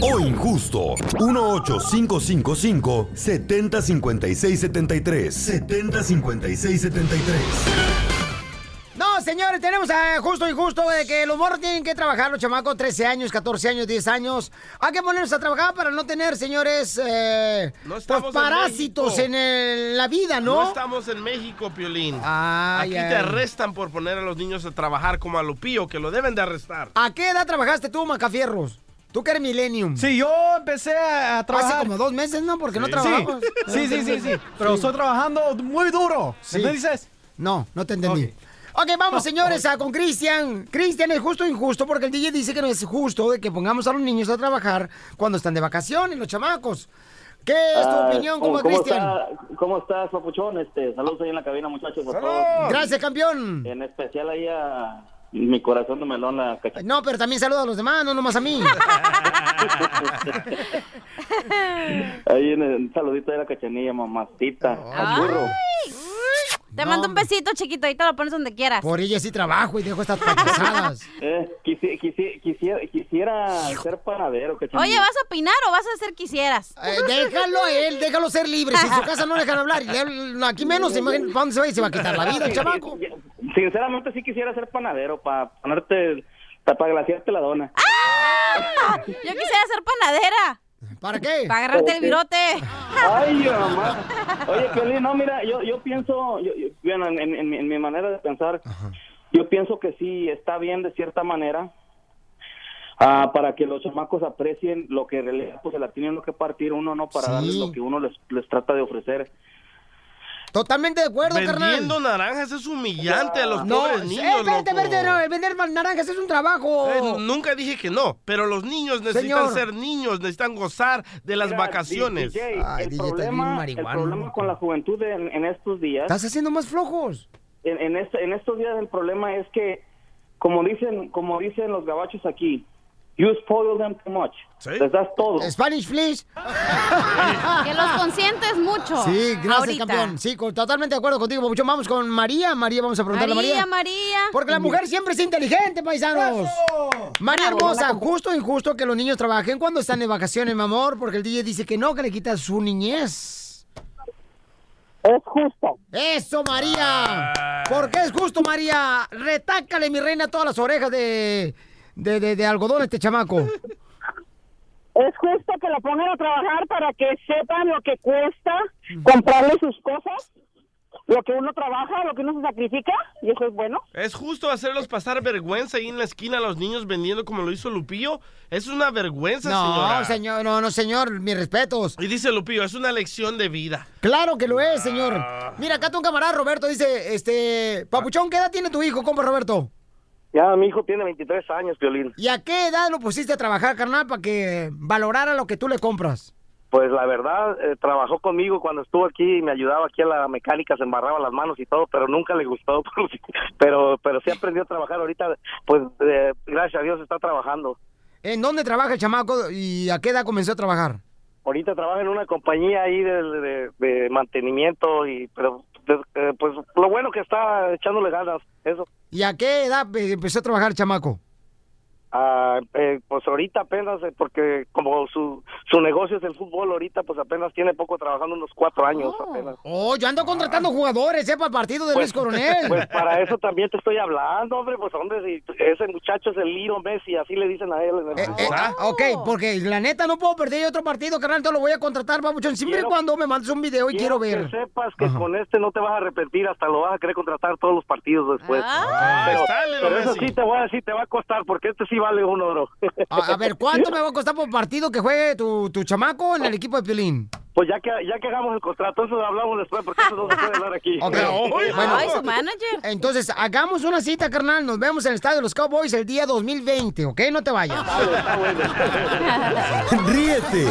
o injusto? 18555 705673 705673 No, señores, tenemos a justo y justo de que los morros tienen que trabajar, los chamacos, 13 años, 14 años, 10 años. Hay que ponernos a trabajar para no tener, señores, eh, No pues, en parásitos en, el- la vida, No ¿no? estamos en México, Piolín. Ay, Aquí ay. te arrestan por poner a los niños a trabajar como a Lupillo, que lo deben de arrestar. ¿A qué edad trabajaste tú, Macafierros? Tú que eres Millennium. Sí, yo empecé a trabajar. Hace como dos meses, ¿no? Porque no trabajamos. Sí, sí, sí, sí. [LAUGHS] Pero estoy trabajando muy duro. Sí. ¿Me dices? No, no te entendí. Ok, vamos, [LAUGHS] señores, a con Cristian. Cristian, ¿es justo o injusto? Porque el DJ dice que no es justo de que pongamos a los niños a trabajar cuando están de vacaciones, los chamacos. ¿Qué es tu Ah, opinión como ¿cómo Cristian? está- ¿Cómo estás, papuchón? Este, saludos ahí en la cabina, muchachos. a todos. Gracias, campeón. En especial ahí a mi corazón de melón, la No, pero también saluda a los demás, no nomás a mí. [LAUGHS] Ahí en el, un saludito de la cachanilla, mamacita. al burro. Te mando un besito, chiquito, ahí te lo pones donde quieras. Por ella sí trabajo y dejo estas payasadas. [LAUGHS] Eh, quisi- quisi- quisiera, quisiera ser panadero, cachanilla. Oye, ¿vas a opinar o vas a hacer quisieras? Eh, déjalo a él, déjalo ser libre. Si en su casa no le dejan hablar, y aquí menos, imagínate, ¿para dónde se va? Y se va a quitar la vida, chamaco. Sinceramente sí quisiera ser panadero para ponerte, para glaciarte la dona. ¡Ah! Yo quisiera ser panadera. ¿Para qué? Para agarrarte el virote. Ay, [LAUGHS] mamá. Oye, Piolín, no, mira, yo, yo pienso, yo- yo- bueno, en, en- en mi manera de pensar, yo pienso que sí está bien de cierta manera ah, para que los chamacos aprecien lo que en realidad pues se la tienen que partir uno, no para Sí. darles lo que uno les, les trata de ofrecer. Totalmente de acuerdo, carnal. Vendiendo naranjas es humillante a los No, pobres eh, niños, espérate, loco. espérate, no, el vender naranjas es un trabajo. Eh, nunca dije que no, pero los niños necesitan Señor. ser niños, necesitan gozar de las Mira, vacaciones. DJ, el, estás bien problema, el problema con la juventud en, en estos días, Estás haciendo más flojos. en, en, este- en estos días el problema es que, como dicen, como dicen los gabachos aquí, you spoil them too much. Les das todo. Spanish Flesh. [LAUGHS] Que los consientes mucho. Sí, gracias, ahorita. campeón. Sí, con- totalmente de acuerdo contigo, Papuchón. Vamos con María. María, vamos a preguntarle a María, María. María. Porque la mujer siempre es inteligente, paisanos. María hermosa, justo o injusto que los niños trabajen cuando están de vacaciones, mi amor, porque el DJ dice que no, que le quita su niñez. Es justo. Eso, María. ¿Por qué es justo, María? Retácale, mi reina, todas las orejas de, de, de- de algodón este chamaco. Es justo que lo pongan a trabajar para que sepan lo que cuesta comprarle sus cosas, lo que uno trabaja, lo que uno se sacrifica, y eso es bueno. ¿Es justo hacerlos pasar vergüenza ahí en la esquina a los niños vendiendo como lo hizo Lupillo? Es una vergüenza, No, señora. señor, no, no, señor, mis respetos. Y dice Lupillo, es una lección de vida. Claro que lo es, señor. Mira, acá tu camarada Roberto dice, este, Papuchón, ¿qué edad tiene tu hijo, compa Roberto? Ya, mi hijo tiene 23 años, Piolín. ¿Y a qué edad lo pusiste a trabajar, carnal, para que valorara lo que tú le compras? Pues la verdad, eh, trabajó conmigo cuando estuvo aquí y me ayudaba aquí a la mecánica, se embarraba las manos y todo, pero nunca le gustó. [LAUGHS] pero pero sí aprendió a trabajar ahorita, pues eh, gracias a Dios está trabajando. ¿En dónde trabaja el chamaco y a qué edad comenzó a trabajar? Ahorita trabaja en una compañía ahí de, de- de mantenimiento y pero de- eh, pues lo bueno que está echándole ganas, eso. ¿Y a qué edad eh, empezó a trabajar chamaco? Ah, eh, pues ahorita apenas, eh, porque como su, su negocio es el fútbol, ahorita pues apenas tiene poco trabajando, unos cuatro años apenas. Oh, yo ando contratando jugadores, ¿eh? Para el partido de Luis Coronel. Pues para eso también te estoy hablando, hombre, pues hombre, si ese muchacho es el Liro Messi, así le dicen a él. en el Eh, fútbol. Ok, porque la neta no puedo perder otro partido, carnal, te lo voy a contratar, Papuchón, siempre y Quiero- cuando me mandes un video y quiero, ver. que sepas que con este no te vas a arrepentir, hasta lo vas a querer contratar todos los partidos después. Ah, pero eso sí te voy a decir, te va a costar, porque este sí vale un oro. [LAUGHS] A, a ver, ¿cuánto me va a costar por partido que juegue tu, tu chamaco en el equipo de Piolín? Pues ya que ya que hagamos el contrato, eso lo hablamos después, porque eso no se puede hablar aquí. [LAUGHS] Ok, bueno, Entonces, hagamos una cita, carnal. Nos vemos en el estadio de los Cowboys el día 2020, ¿ok? No te vayas. [LAUGHS] Ríete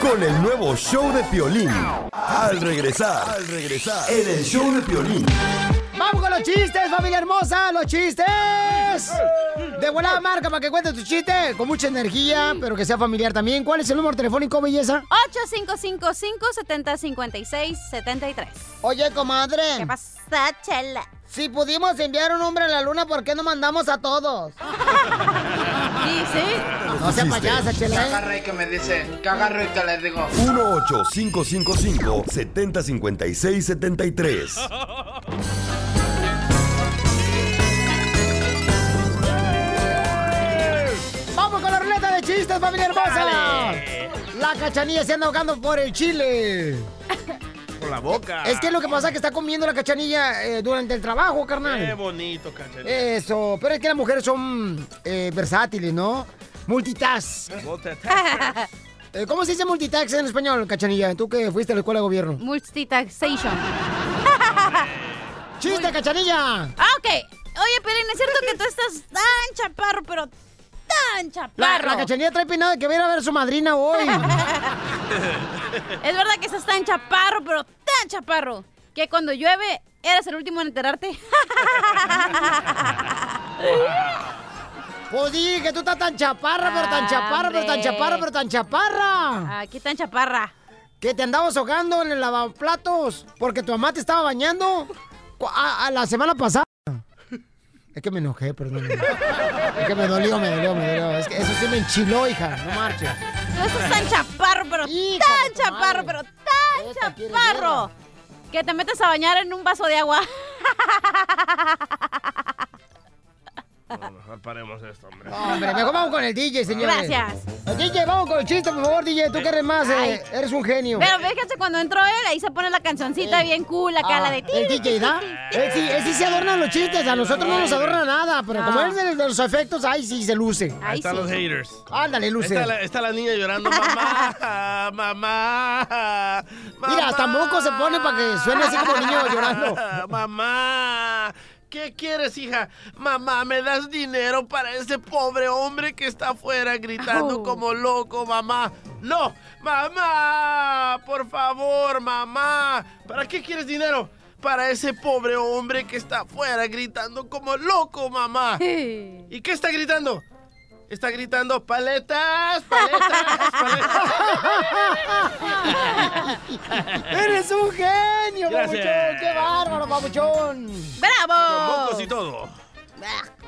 con el nuevo show de Piolín. Al regresar, al regresar, en el show de Piolín. ¡Vamos con los chistes, familia hermosa! ¡Los chistes! De buena marca para que cuentes tu chiste con mucha energía, pero que sea familiar también. ¿Cuál es el número telefónico, belleza? 8555-7056-73. Oye, comadre. ¿Qué pasa, chela? Si pudimos enviar un hombre a la luna, ¿por qué no mandamos a todos? [LAUGHS] Sí. No sea payasa, chela. ¿eh? Que agarre y que me dice. Que agarre y que le digo. 1-8-555-7056-73. Vamos con la ruleta de chistes, familia hermosa. Dale. La cachanilla se anda ahogando por el chile. Por la boca. Es que lo que pasa es que está comiendo la cachanilla eh, durante el trabajo, carnal. Qué bonito, cachanilla. Eso, pero es que las mujeres son eh, versátiles, ¿no? Multitask. [LAUGHS] Eh, ¿Cómo se dice multitask en español, cachanilla? Tú que fuiste a la escuela de gobierno. Multitaxation. [LAUGHS] ¡Chiste, cachanilla! Ah, ok. Oye, Pelín, es cierto que tú estás tan chaparro, pero tan La, chaparro. la cachanilla trae peinado de que viene a ver a su madrina hoy. Es verdad que estás tan chaparro, pero tan chaparro, que cuando llueve eres el último en enterarte. Pues di que tú estás tan chaparra, pero tan chaparra, pero tan chaparra, pero tan chaparra. ¿qué tan chaparra? Que te andabas ahogando en el lavaplatos porque tu mamá te estaba bañando a la semana pasada. Es que me enojé, perdón. Es que me dolió, me dolió, me dolió. Es que eso sí me enchiló, hija. No marches. Tú estás tan chaparro, pero tan chaparro, pero tan chaparro, que te metes a bañar en un vaso de agua. [LAUGHS] No, paremos esto, hombre. Hombre, mejor vamos con el DJ, señores. Gracias. El DJ, vamos con el chiste, por favor, DJ. Tú que eres más, eh, eres un genio. Pero fíjate, cuando entró él, ahí se pone la cancioncita bien cool, acá la de ti. Ah, El DJ, ¿da? [LAUGHS] Él sí, él sí se adornan los chistes, a nosotros no nos adorna nada, pero como No. él es de los efectos, ahí sí se luce. Ahí están los haters. Ándale, luce. Está la, está la niña llorando, mamá, [LAUGHS] mamá, Mira, hasta moco se pone para que suene así como niño llorando. [LAUGHS] Mamá, ¿qué quieres, hija? Mamá, ¿me das dinero para ese pobre hombre que está afuera gritando Oh. como loco, mamá? No, mamá, por favor, mamá. ¿Para qué quieres dinero? Para ese pobre hombre que está afuera gritando como loco, mamá. ¿Y qué está gritando? Está gritando paletas, paletas, paletas. [LAUGHS] ¡Eres un genio, Gracias. papuchón! ¡Qué bárbaro, papuchón! ¡Bravo! Con mocos y todo.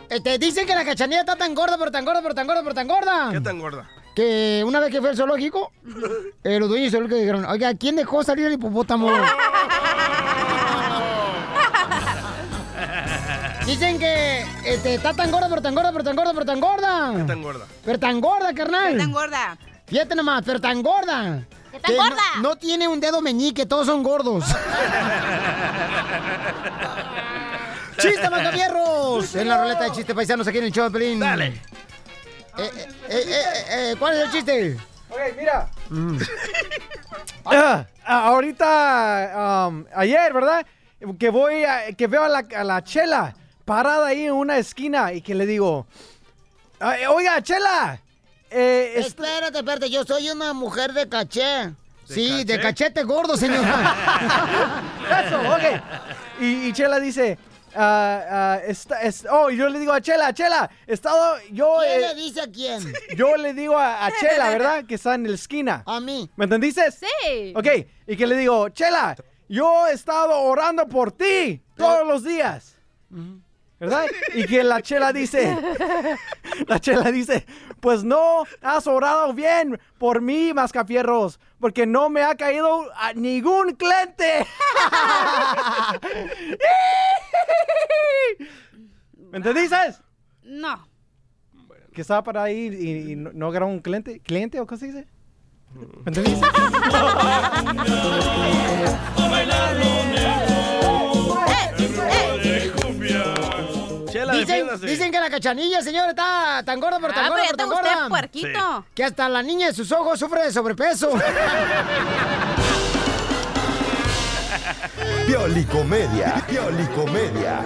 Eh, Te dicen que la cachanilla está tan gorda, pero tan gorda, pero tan gorda, pero tan gorda. ¿Qué tan gorda? Que una vez que fue al zoológico, [LAUGHS] eh, los dueños del zoológico dijeron, oiga, ¿quién dejó salir el hipopótamo? [LAUGHS] Dicen que este, está tan gorda, pero tan gorda, pero tan gorda, pero tan gorda. ¿Qué tan gorda? Pero tan gorda, carnal. ¿Qué tan gorda? Fíjate nomás, pero tan gorda. ¿Qué tan que gorda? No, tiene un dedo meñique, todos son gordos. [LAUGHS] ¡Chiste, macabierros! En la ruleta de chistes paisanos aquí en el show de Pelín. Dale. Eh, eh, eh, ¿Cuál es el chiste? Ok, mira. Mm. [LAUGHS] Ah, ah, ahorita, um, ayer, ¿verdad? Que voy, a- que veo a la, a la Chela parada ahí en una esquina y que le digo, "Ay, oiga, Chela, eh, es- Espérate, espérate, yo soy una mujer de caché. sí, de caché? cachete gordo, señora. [LAUGHS] Eso, ok. Y, y Chela dice, ah, ah, está- es- oh, yo le digo a Chela, Chela, he estado, yo... ¿Quién eh, le dice a quién? [LAUGHS] Yo le digo a, a Chela, ¿verdad? Que está en la esquina. A mí. ¿Me entendiste? Sí. Ok, y que le digo, Chela, yo he estado orando por ti todos los días. ¿Verdad? Y que la Chela dice, la Chela dice, pues no has orado bien por mí, Mascafierros, porque no me ha caído a ningún cliente. [LAUGHS] ¿Me entendiste? No. Que estaba para ahí y, y no, no agarró un cliente, cliente o qué se dice. ¿Me entendiste? [LAUGHS] [LAUGHS] Dicen, dicen que la cachanilla, señor, está tan gorda, pero tan Ah, gorda, pero pero tan gorda. puerquito. Que hasta la niña de sus ojos sufre de sobrepeso. [LAUGHS] Piolicomedia. Piolicomedia.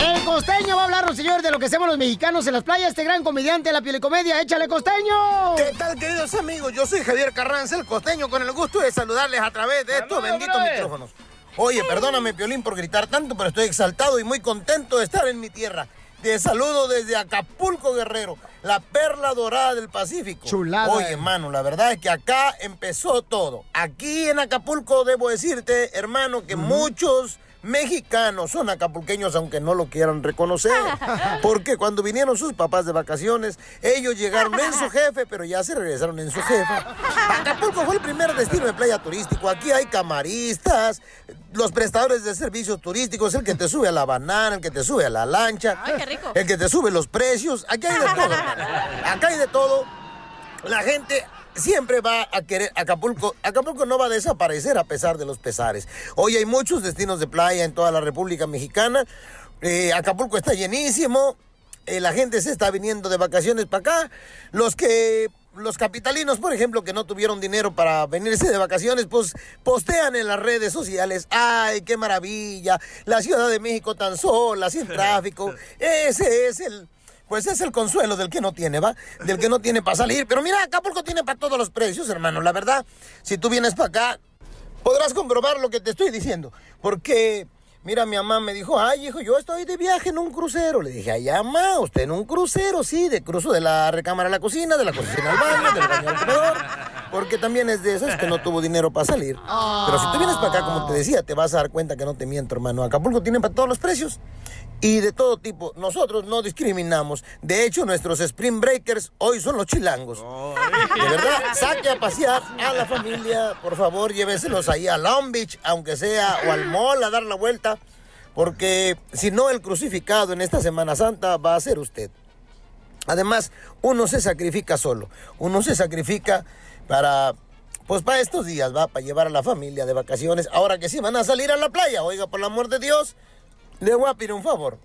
El costeño va a hablarnos, señor, de lo que hacemos los mexicanos en las playas. Este gran comediante de la pielicomedia. ¡Échale, costeño! ¿Qué tal, queridos amigos? Yo soy Javier Carranza, el costeño, con el gusto de saludarles a través de estos benditos micrófonos. Oye, perdóname, Piolín, por gritar tanto, pero estoy exaltado y muy contento de estar en mi tierra. Te saludo desde Acapulco, Guerrero, la perla dorada del Pacífico. Chulada. Oye, hermano, la verdad es que acá empezó todo. Aquí en Acapulco debo decirte, hermano, que muchos mexicanos, son acapulqueños aunque no lo quieran reconocer. [LAUGHS] Porque cuando vinieron sus papás de vacaciones, ellos llegaron en su jefe, pero ya se regresaron en su jefa. [LAUGHS] Acapulco fue el primer destino de playa turístico. Aquí hay camaristas, los prestadores de servicios turísticos, el que te sube a la banana, el que te sube a la lancha, Ay, qué rico. el que te sube los precios. Aquí hay de todo, [LAUGHS] hermano. Acá hay de todo. La gente siempre va a querer Acapulco. Acapulco no va a desaparecer a pesar de los pesares. Hoy hay muchos destinos de playa en toda la República Mexicana. Eh, Acapulco está llenísimo. Eh, la gente se está viniendo de vacaciones para acá. Los que los capitalinos, por ejemplo, que no tuvieron dinero para venirse de vacaciones, pues postean en las redes sociales, ay, qué maravilla, la Ciudad de México tan sola, sin [LAUGHS] tráfico. Ese es el, pues es el consuelo del que no tiene, ¿va? Del que no tiene para salir. Pero mira, Acapulco tiene para todos los precios, hermano. La verdad, si tú vienes para acá, podrás comprobar lo que te estoy diciendo. Porque, mira, mi mamá me dijo, ay, hijo, yo estoy de viaje en un crucero. Le dije, ay, mamá, usted en un crucero, sí, de cruzo de la recámara a la cocina, de la cocina al baño, del baño al comedor. Porque también es de esas que no tuvo dinero para salir. Pero si tú vienes para acá, como te decía, te vas a dar cuenta que no te miento, hermano. Acapulco tiene para todos los precios y de todo tipo. Nosotros no discriminamos. De hecho, nuestros Spring Breakers hoy son los chilangos. De verdad, saque a pasear a la familia. Por favor, lléveselos ahí a Long Beach, aunque sea, o al mall a dar la vuelta. Porque si no, el crucificado en esta Semana Santa va a ser usted. Además, uno se sacrifica solo. Uno se sacrifica para, pues para estos días, va, para llevar a la familia de vacaciones. Ahora que sí van a salir a la playa, oiga, por el amor de Dios, le voy a pedir un favor.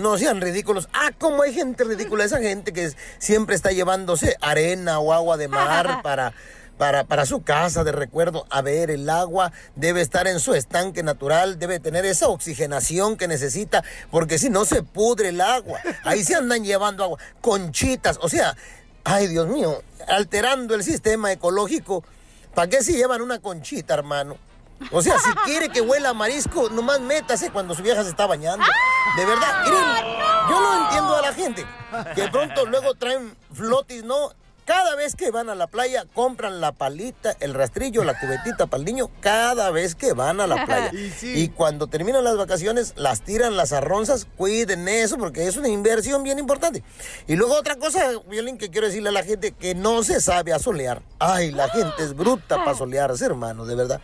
No sean ridículos. Ah, cómo hay gente ridícula. Esa gente que siempre está llevándose arena o agua de mar [LAUGHS] para, para, para su casa de recuerdo. A ver, el agua debe estar en su estanque natural, debe tener esa oxigenación que necesita, porque si no se pudre el agua. Ahí se andan llevando agua. Conchitas, o sea, ay Dios mío, alterando el sistema ecológico. ¿Para qué se llevan una conchita, hermano? O sea, si quiere que huela a marisco, nomás métase cuando su vieja se está bañando. De verdad, miren, yo no entiendo a la gente. Que pronto luego traen flotis, ¿no? Cada vez que van a la playa, compran la palita, el rastrillo, la cubetita para el niño, cada vez que van a la playa. [LAUGHS] Y sí. Y cuando terminan las vacaciones, las tiran las arronzas, cuiden eso, porque es una inversión bien importante. Y luego otra cosa, Violín, que quiero decirle a la gente que no se sabe asolear. Ay, la gente es bruta para solearse, hermano, de verdad.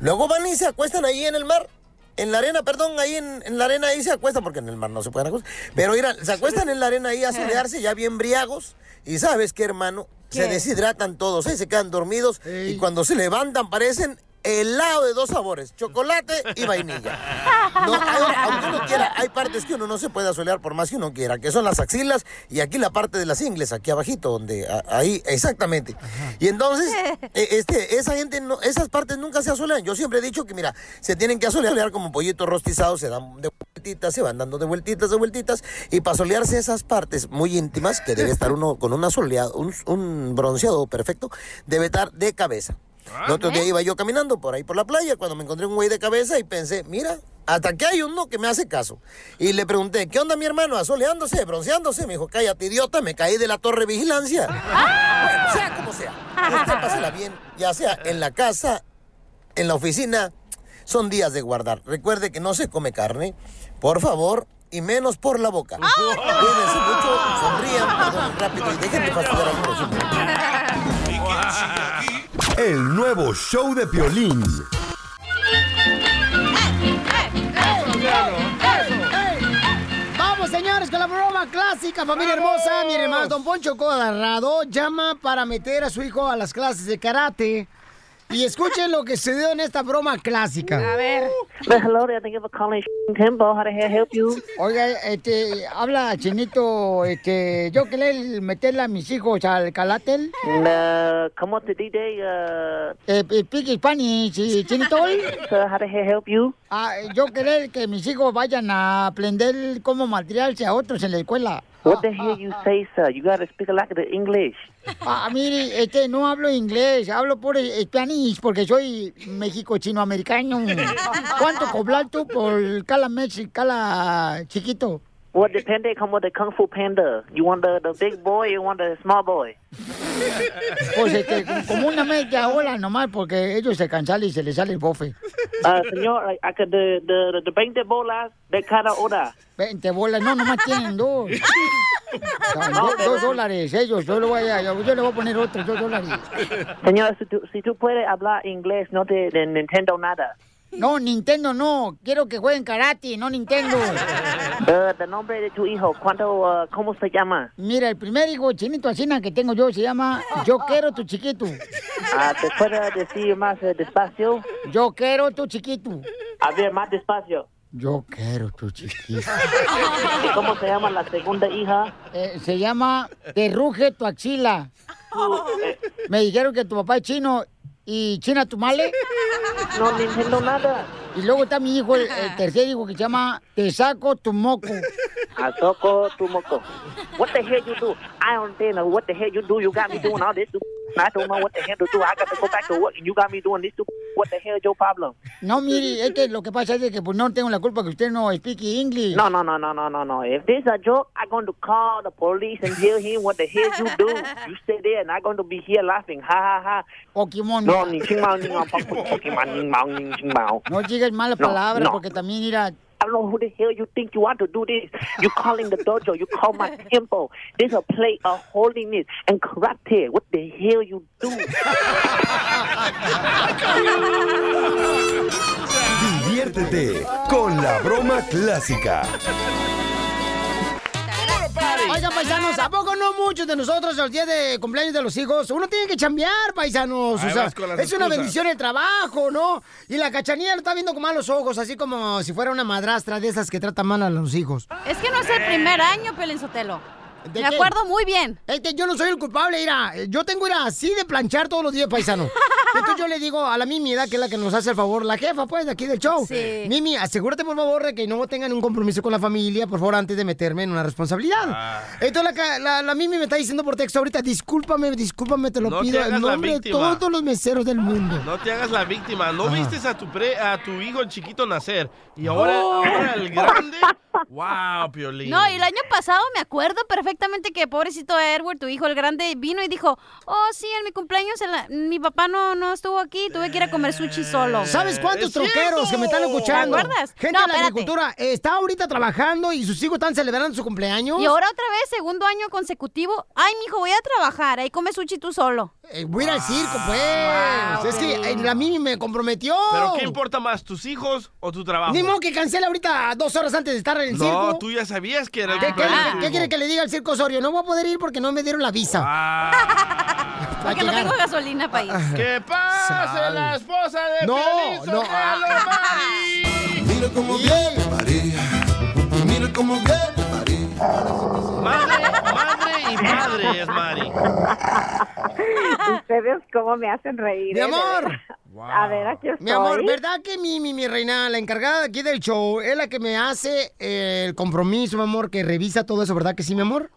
Luego van y se acuestan ahí en el mar. En la arena, perdón, ahí en, en la arena ahí se acuestan, porque en el mar no se pueden acostar. Pero mira, se acuestan en la arena ahí a solearse, ya bien briagos. Y sabes qué, hermano, se deshidratan todos, ahí se quedan dormidos. Y cuando se levantan parecen helado de dos sabores, chocolate y vainilla. No, hay- aunque uno quiera, hay partes que uno no se puede asolear por más que uno quiera, que son las axilas y aquí la parte de las ingles, aquí abajito, donde a- ahí, exactamente. Y entonces, [LAUGHS] eh, este, esa gente, no, esas partes nunca se asolean. Yo siempre he dicho que, mira, se tienen que asolear como pollitos rostizados, se dan de vueltitas, se van dando de vueltitas, de vueltitas, y para solearse esas partes muy íntimas, que debe estar uno con un asoleado, un, un bronceado perfecto, debe estar de cabeza. El otro día iba yo caminando por ahí por la playa cuando me encontré un güey de cabeza y pensé, mira, hasta que hay uno que me hace caso. Y le pregunté, ¿qué onda mi hermano? ¿Asoleándose? ¿Bronceándose? Me dijo, cállate idiota, me caí de la torre de vigilancia. Bueno, sea como sea, usted pásela bien, ya sea en la casa, en la oficina, son días de guardar. Recuerde que no se come carne, por favor, y menos por la boca. Cuídense mucho, sonrían, perdonen rápido y dejen de fastidiar al próximo. El nuevo show de Piolín. Vamos, señores, con la broma clásica, familia hermosa. Miren más, don Poncho Codarrado llama para meter a su hijo a las clases de karate. Y escuchen lo que se dio en esta broma clásica. A ver. Hello there, thank you for calling Tempo. How the hell help you? Oiga, este, habla Chinito, este, yo quería meterle a mis hijos al calatel. Uh, on to DJ. Uh, Eh, eh, speak Spanish, sí, Chinito. sir, how the hell help you? Ah, yo quería que mis hijos vayan a aprender cómo materialse a otros en la escuela. What the hell you say, sir? You gotta speak like the English. Ah, mire, este, no hablo inglés, hablo por Spanish porque soy México-chino-americano. [LAUGHS] ¿Cuánto cobrar tú por cala Mexi, cala chiquito? Well, depende como de Kung Fu Panda. You want the, the big boy you want the small boy? [LAUGHS] Pues este, como una media hora nomás, porque ellos se cansan y se les sale el bofe. Ah, señor, could, de, de, de 20 bolas de cada hora. 20 bolas, no, nomás tienen dos. [LAUGHS] No, do- dos dólares, ellos, yo le voy a, yo, yo le voy a poner otros dos dólares. Señor, si tú, si tú puedes hablar inglés, no te de Nintendo nada. No, Nintendo no, quiero que jueguen karate, no Nintendo. Uh, the nombre de tu hijo, ¿cuánto, uh, ¿cómo se llama? Mira, el primer hijo chinito asina que tengo yo se llama Yo quiero tu chiquito. Ah, ¿Te puedo decir más eh, despacio? Yo quiero tu chiquito. A ver, más despacio. Yo quiero tu chiquito. ¿Y cómo se llama la segunda hija? Eh, se llama Te ruge tu axila. Me dijeron que tu papá es chino y China tu male. No me entiendo nada. Y luego está mi hijo, el, el tercer hijo que se llama Te saco tu moco. I toco tu moco. What the hell you do? I don't know what the hell you do. You got me doing all this. I don't know what the hell to do. I got to go back to work and you got me doing this. What the hell is your problem? No, mire, es que lo que pasa es que pues no tengo la culpa que usted no speak English. No, no, no, no, no, no, no. If this a joke, I'm going to call the police and tell him what the hell you do. You stay there and I'm going to be here laughing. Ha, ha, ha. Pokemon. No, ni ni Pokemon, ni mao, ni. No digas malas palabras porque también mira, I don't know who the hell you think you want to do this. You calling the dojo, you call my temple. This a play of holiness and karate. What the hell you do? [LAUGHS] Diviértete con la broma clásica. Oigan, paisanos, ¿a poco no muchos de nosotros los días de cumpleaños de los hijos? Uno tiene que chambear, paisanos. Ahí O sea, es una bendición el trabajo, ¿no? Y la cachanilla lo está viendo con malos ojos, así como si fuera una madrastra de esas que tratan mal a los hijos. Es que no es el primer año, Pelín Sotelo. ¿De Me qué? acuerdo muy bien. Es que yo no soy el culpable, mira. Yo tengo ir así de planchar todos los días, paisano. [LAUGHS] Entonces yo le digo a la Mimi, que es la que nos hace el favor, la jefa, pues, de aquí del show. Sí. Mimi, asegúrate, por favor, de que no tengan un compromiso con la familia, por favor, antes de meterme en una responsabilidad. Ah. Entonces la, la, la Mimi me está diciendo por texto ahorita, discúlpame, discúlpame, te lo No pido en nombre de todos los meseros del mundo. No te hagas la víctima. No Ajá. vistes a tu pre, a tu hijo chiquito nacer. Y ahora, Oh. ahora el grande. [LAUGHS] wow, Piolín. No, y el año pasado me acuerdo perfectamente que pobrecito Edward, tu hijo el grande, vino y dijo, oh sí, en mi cumpleaños el- mi papá no, no estuvo aquí, tuve que ir a comer sushi solo. ¿Sabes cuántos troqueros que me están escuchando? ¿Te acuerdas? Gente No, de la espérate. agricultura está ahorita trabajando y sus hijos están celebrando su cumpleaños. Y ahora otra vez, segundo año consecutivo, ay, mijo, voy a trabajar, ahí come sushi tú solo. Eh, voy a ir al circo, pues. Wow, es que eh, la Mimi me comprometió. ¿Pero qué importa más, tus hijos o tu trabajo? Ni modo que cancele ahorita dos horas antes de estar en el no, circo. tú ya sabías que era el ¿Qué, qué, qué- qué hijo. quiere que le diga al circo Osorio? No voy a poder ir porque no me dieron la visa. Ah. Porque no tengo gasolina para ir. ¡Que pase la esposa de No, Piolín no. Mari! Mira cómo viene María. Mira cómo viene María. Madre, madre y padre es Mari. [LAUGHS] Ustedes cómo me hacen reír. Mi ¿eh? De amor. Veras. A ver, aquí estoy. Mi amor, ¿verdad que Mimi, mi reina, la encargada de aquí del show, es la que me hace eh, el compromiso, mi amor, que revisa todo eso, ¿verdad que sí, mi amor?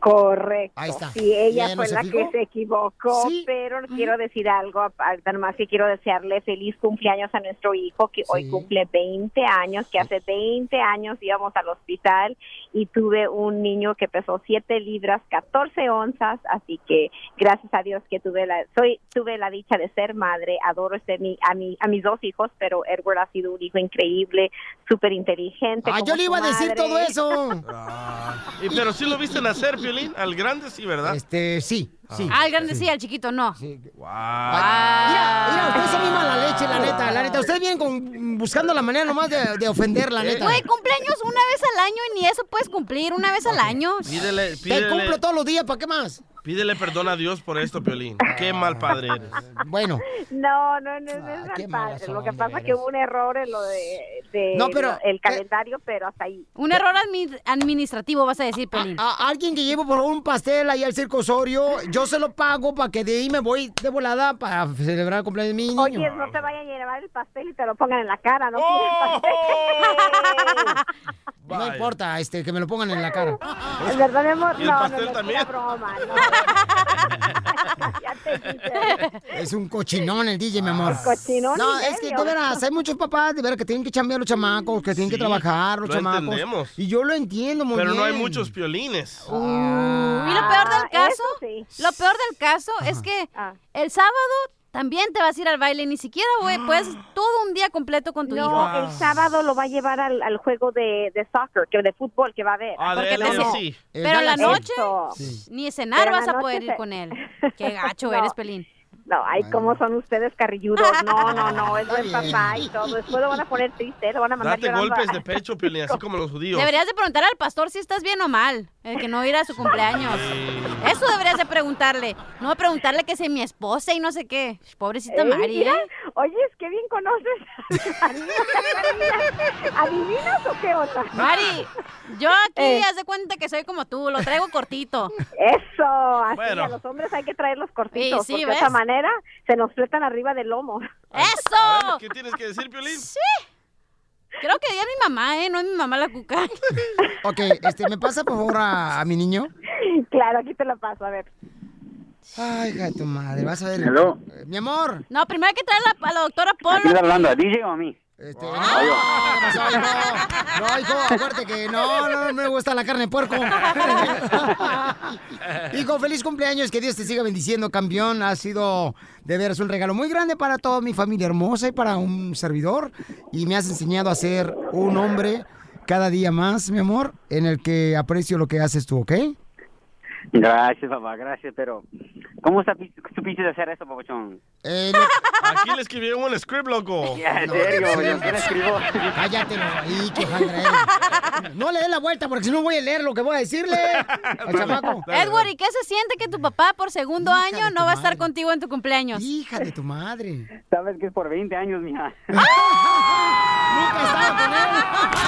Correcto. Ahí está. Sí, ella ¿Ya no fue la fijó? que se equivocó, Sí. pero quiero decir algo, además que quiero desearle feliz cumpleaños a nuestro hijo que hoy cumple 20 años, que hace 20 años íbamos al hospital y tuve un niño que pesó 7 libras, 14 onzas, así que gracias a Dios que tuve la soy tuve la dicha de ser madre, adoro este mi, a mi a mis dos hijos, pero Edward ha sido un hijo increíble, súper inteligente. Ah, yo le iba a decir todo eso. [LAUGHS] ¿Y pero sí lo viste nacer, Piolín? Al grande sí, ¿verdad? Este, sí, sí. Ah, el grande sí, al chiquito no. Wow. Mira, mira, ustedes son muy mala leche, la neta, la neta. Ustedes vienen con, buscando la manera nomás de, de ofender, la neta. Güey, cumpleaños una vez al año y ni eso puedes cumplir una vez al año. Pídele, Te pídele, cumplo todos los días, ¿para qué más? Pídele perdón a Dios por esto, Piolín. Qué mal padre eres. Bueno, No, no, no, no es Ah, mal padre. Lo que pasa es que hubo un error en lo de, de No, pero, el calendario, pero hasta ahí. Un error admi- administrativo, vas a decir, Pelín. a, a alguien que llevo por un pastel ahí al Circo Osorio, yo se lo pago para que de ahí me voy de volada para celebrar el cumpleaños de mi niño. Oye, no te vayan a llevar el pastel y te lo pongan en la cara, ¿no? ¡Oh! No importa, este, que me lo pongan en la cara. ¿Es verdad, mi amor? ¿Y el no, pastel no, no, también? es una broma, no. Ya te dije. Es un cochinón el DJ, mi amor. ¿Cochinón? No, ¿En es que de veras, hay muchos papás de veras que tienen que chambear los chamacos, que tienen que trabajar los lo chamacos. entendemos. Y yo lo entiendo muy Pero bien. no hay muchos piolines. Y lo peor del caso, lo peor del caso es que el sábado también te vas a ir al baile, ni siquiera güey, puedes [GASPS] todo un día completo con tu No, hijo. el sábado lo va a llevar al, al juego de, de soccer, que de fútbol que va a haber. Ah, de Porque él, te- eso sí. Pero en la noche, ni cenar Pero vas a poder ir con él. [LAUGHS] Qué gacho No. eres, Pelín. No, ay, cómo son ustedes carrilludos. No, no, no, es buen papá y todo. Después lo van a poner triste, lo van a mandar Date llorando golpes a- de [LAUGHS] pecho, Piolín, así como los judíos. Deberías de preguntar al pastor si estás bien o mal, el que no ir a su cumpleaños. Eso deberías de preguntarle, no preguntarle que es mi esposa y no sé qué. Pobrecita Ey, Mari, mira, ¿eh? Oye, es que bien conoces a [LAUGHS] mi. ¿Adivinas o qué otra? Mari, yo aquí Eh. haz de cuenta que soy como tú, lo traigo cortito. Eso, así Bueno. a los hombres hay que traerlos cortitos, Sí, sí, porque de esa manera se nos fletan arriba del lomo. ¡Eso! ¿Qué tienes que decir, Piolín? Sí. Creo que ya es mi mamá, ¿eh? No es mi mamá la cuca. [LAUGHS] Ok, este, ¿me pasa por favor a, a mi niño? Claro, aquí te la paso, a ver. Ay, hija de tu madre, vas a ver. Hello. Mi amor. No, primero hay que traer a la, a la doctora Polo. ¿A quién está hablando? ¿A DJ o a mí? Este, no, ¿qué pasó, hijo? No, hijo, acuérdate que no, no, no me gusta la carne de puerco. [LAUGHS] hijo, feliz cumpleaños, que Dios te siga bendiciendo, campeón. Ha sido de veras un regalo muy grande para toda mi familia hermosa y para un servidor. Y me has enseñado a ser un hombre cada día más, mi amor, en el que aprecio lo que haces tú, ¿ok? Gracias, papá, gracias, pero ¿cómo supiste de hacer eso, papuchón? Eh, [LAUGHS] Aquí le escribieron un script, loco. [LAUGHS] Ya, en serio, yo ¿quién escribió? Cállate, ahí, eres. No le dé la vuelta porque si no voy a leer lo que voy a decirle [LAUGHS] al chamaco. Edward, ¿y qué se siente que tu papá por segundo año no va a estar contigo en tu cumpleaños? Hija de tu madre. Sabes que es por 20 años, mija.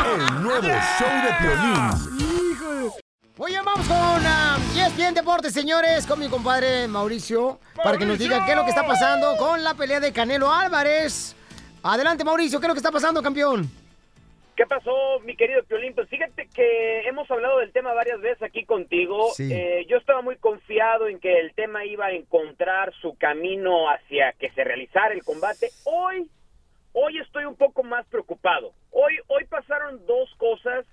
El nuevo show de Piolín. Oye, vamos con ah, ESPN Deportes, señores, con mi compadre Mauricio, para que nos diga qué es lo que está pasando con la pelea de Canelo Álvarez. Adelante, Mauricio, ¿qué es lo que está pasando, campeón? ¿Qué pasó, mi querido Piolín? Pues fíjate que hemos hablado del tema varias veces aquí contigo. Sí. Eh, yo estaba muy confiado en que el tema iba a encontrar su camino hacia que se realizara el combate. Hoy, hoy estoy un poco más preocupado. Hoy, hoy pasaron dos cosas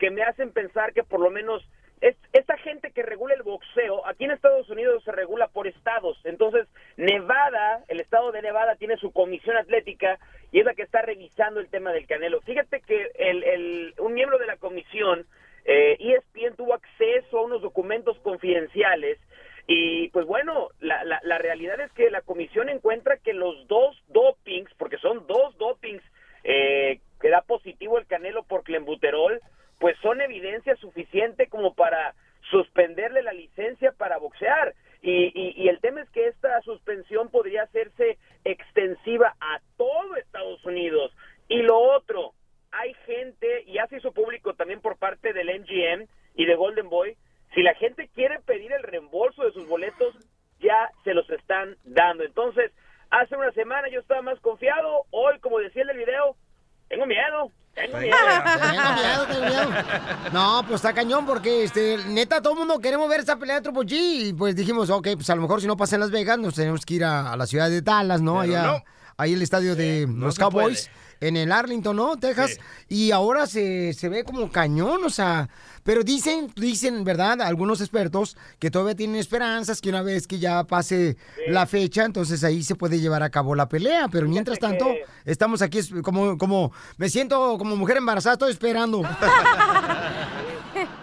que me hacen pensar que por lo menos es, esta gente que regula el boxeo, aquí en Estados Unidos se regula por estados. Entonces, Nevada, el estado de Nevada tiene su comisión atlética y es la que está revisando el tema del Canelo. Fíjate que el, un miembro de la comisión, eh, ESPN, tuvo acceso a unos documentos confidenciales y pues bueno, la, la, la realidad es que la comisión encuentra que los dos dopings, porque son dos dopings eh, que da positivo el Canelo por clenbuterol, pues son evidencia suficiente como para suspenderle la licencia para boxear. Y, el tema es que esta suspensión podría hacerse extensiva a todo Estados Unidos. Y lo otro, hay gente, y ya se hizo público también por parte del MGM y de Golden Boy, si la gente quiere pedir el reembolso de sus boletos, ya se los están dando. Entonces, hace una semana yo estaba más confiado, hoy, como decía en el video, tengo miedo, tengo miedo. Tengo miedo, tengo [LAUGHS] miedo. No, pues está cañón porque, este, neta, todo el mundo queremos ver esa pelea de Triple G. Y pues dijimos, ok, pues a lo mejor si no pasa en Las Vegas, nos tenemos que ir a, a la ciudad de Dallas, ¿no? Pero Allá, no. Ahí el estadio de los Cowboys. En el Arlington, ¿no? Texas. Y ahora se, se ve como cañón, o sea. Pero dicen, dicen, ¿verdad? Algunos expertos que todavía tienen esperanzas que una vez que ya pase la fecha, entonces ahí se puede llevar a cabo la pelea. Pero mientras tanto, estamos aquí como, como, me siento como mujer embarazada, estoy esperando. [LAUGHS]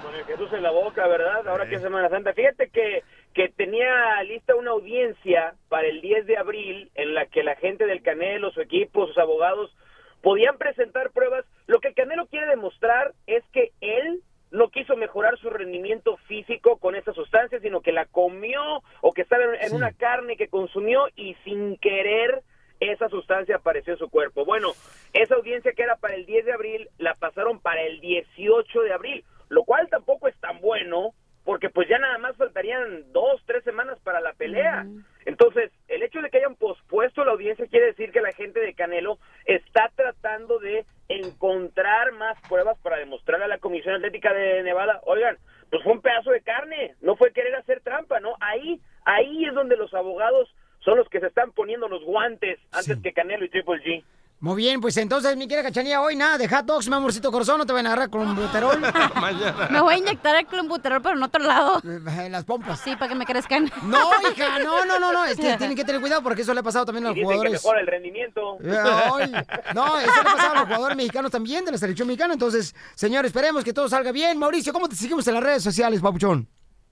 con el Jesús en la boca, ¿verdad? Ahora que es Semana Santa. Fíjate que, que tenía lista una audiencia para el 10 de abril en la que la gente del Canelo, su equipo, sus abogados podían presentar pruebas. Lo que el Canelo quiere demostrar es que él no quiso mejorar su rendimiento físico con esa sustancia, sino que la comió o que estaba en, en una carne que consumió y sin querer esa sustancia apareció en su cuerpo. Bueno, esa audiencia que era para el 10 de abril la pasaron para el 18 de abril, lo cual tampoco es tan bueno porque pues ya nada más faltarían dos, tres semanas para la pelea. Entonces, el hecho de que hayan pospuesto la audiencia quiere decir que la gente de Canelo está tratando de encontrar más pruebas para demostrarle a la Comisión Atlética de Nevada, oigan, pues fue un pedazo de carne, no fue querer hacer trampa, ¿no? Ahí, ahí es donde los abogados son los que se están poniendo los guantes antes que Canelo y Triple G. Muy bien, pues entonces, mi querida cachanilla, hoy nada de hot dogs, mi amorcito corazón, no te van a agarrar con un buterol. [LAUGHS] Me voy a inyectar el clombuterol, pero en otro lado. En las pompas. Sí, para que me crezcan. No, hija, no, no, no, no. Es que tienen que tener cuidado porque eso le ha pasado también a los Y dicen que jugadores. mejora el rendimiento. Ay, no, eso le ha pasado a los jugadores mexicanos también de la selección mexicana. Entonces, señor, esperemos que todo salga bien. Mauricio, ¿cómo te seguimos en las redes sociales, papuchón?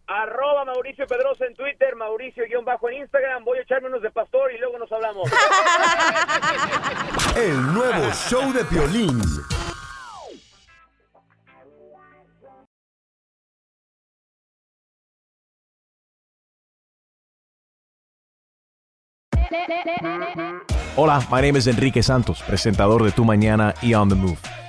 Arroba Mauricio Pedrosa en Twitter, Mauricio-bajo en Instagram. Voy a echarme unos de pastor y luego nos hablamos. [LAUGHS] El nuevo show de Piolín. Hola, my name is Enrique Santos, presentador de Tu Mañana y On the Move.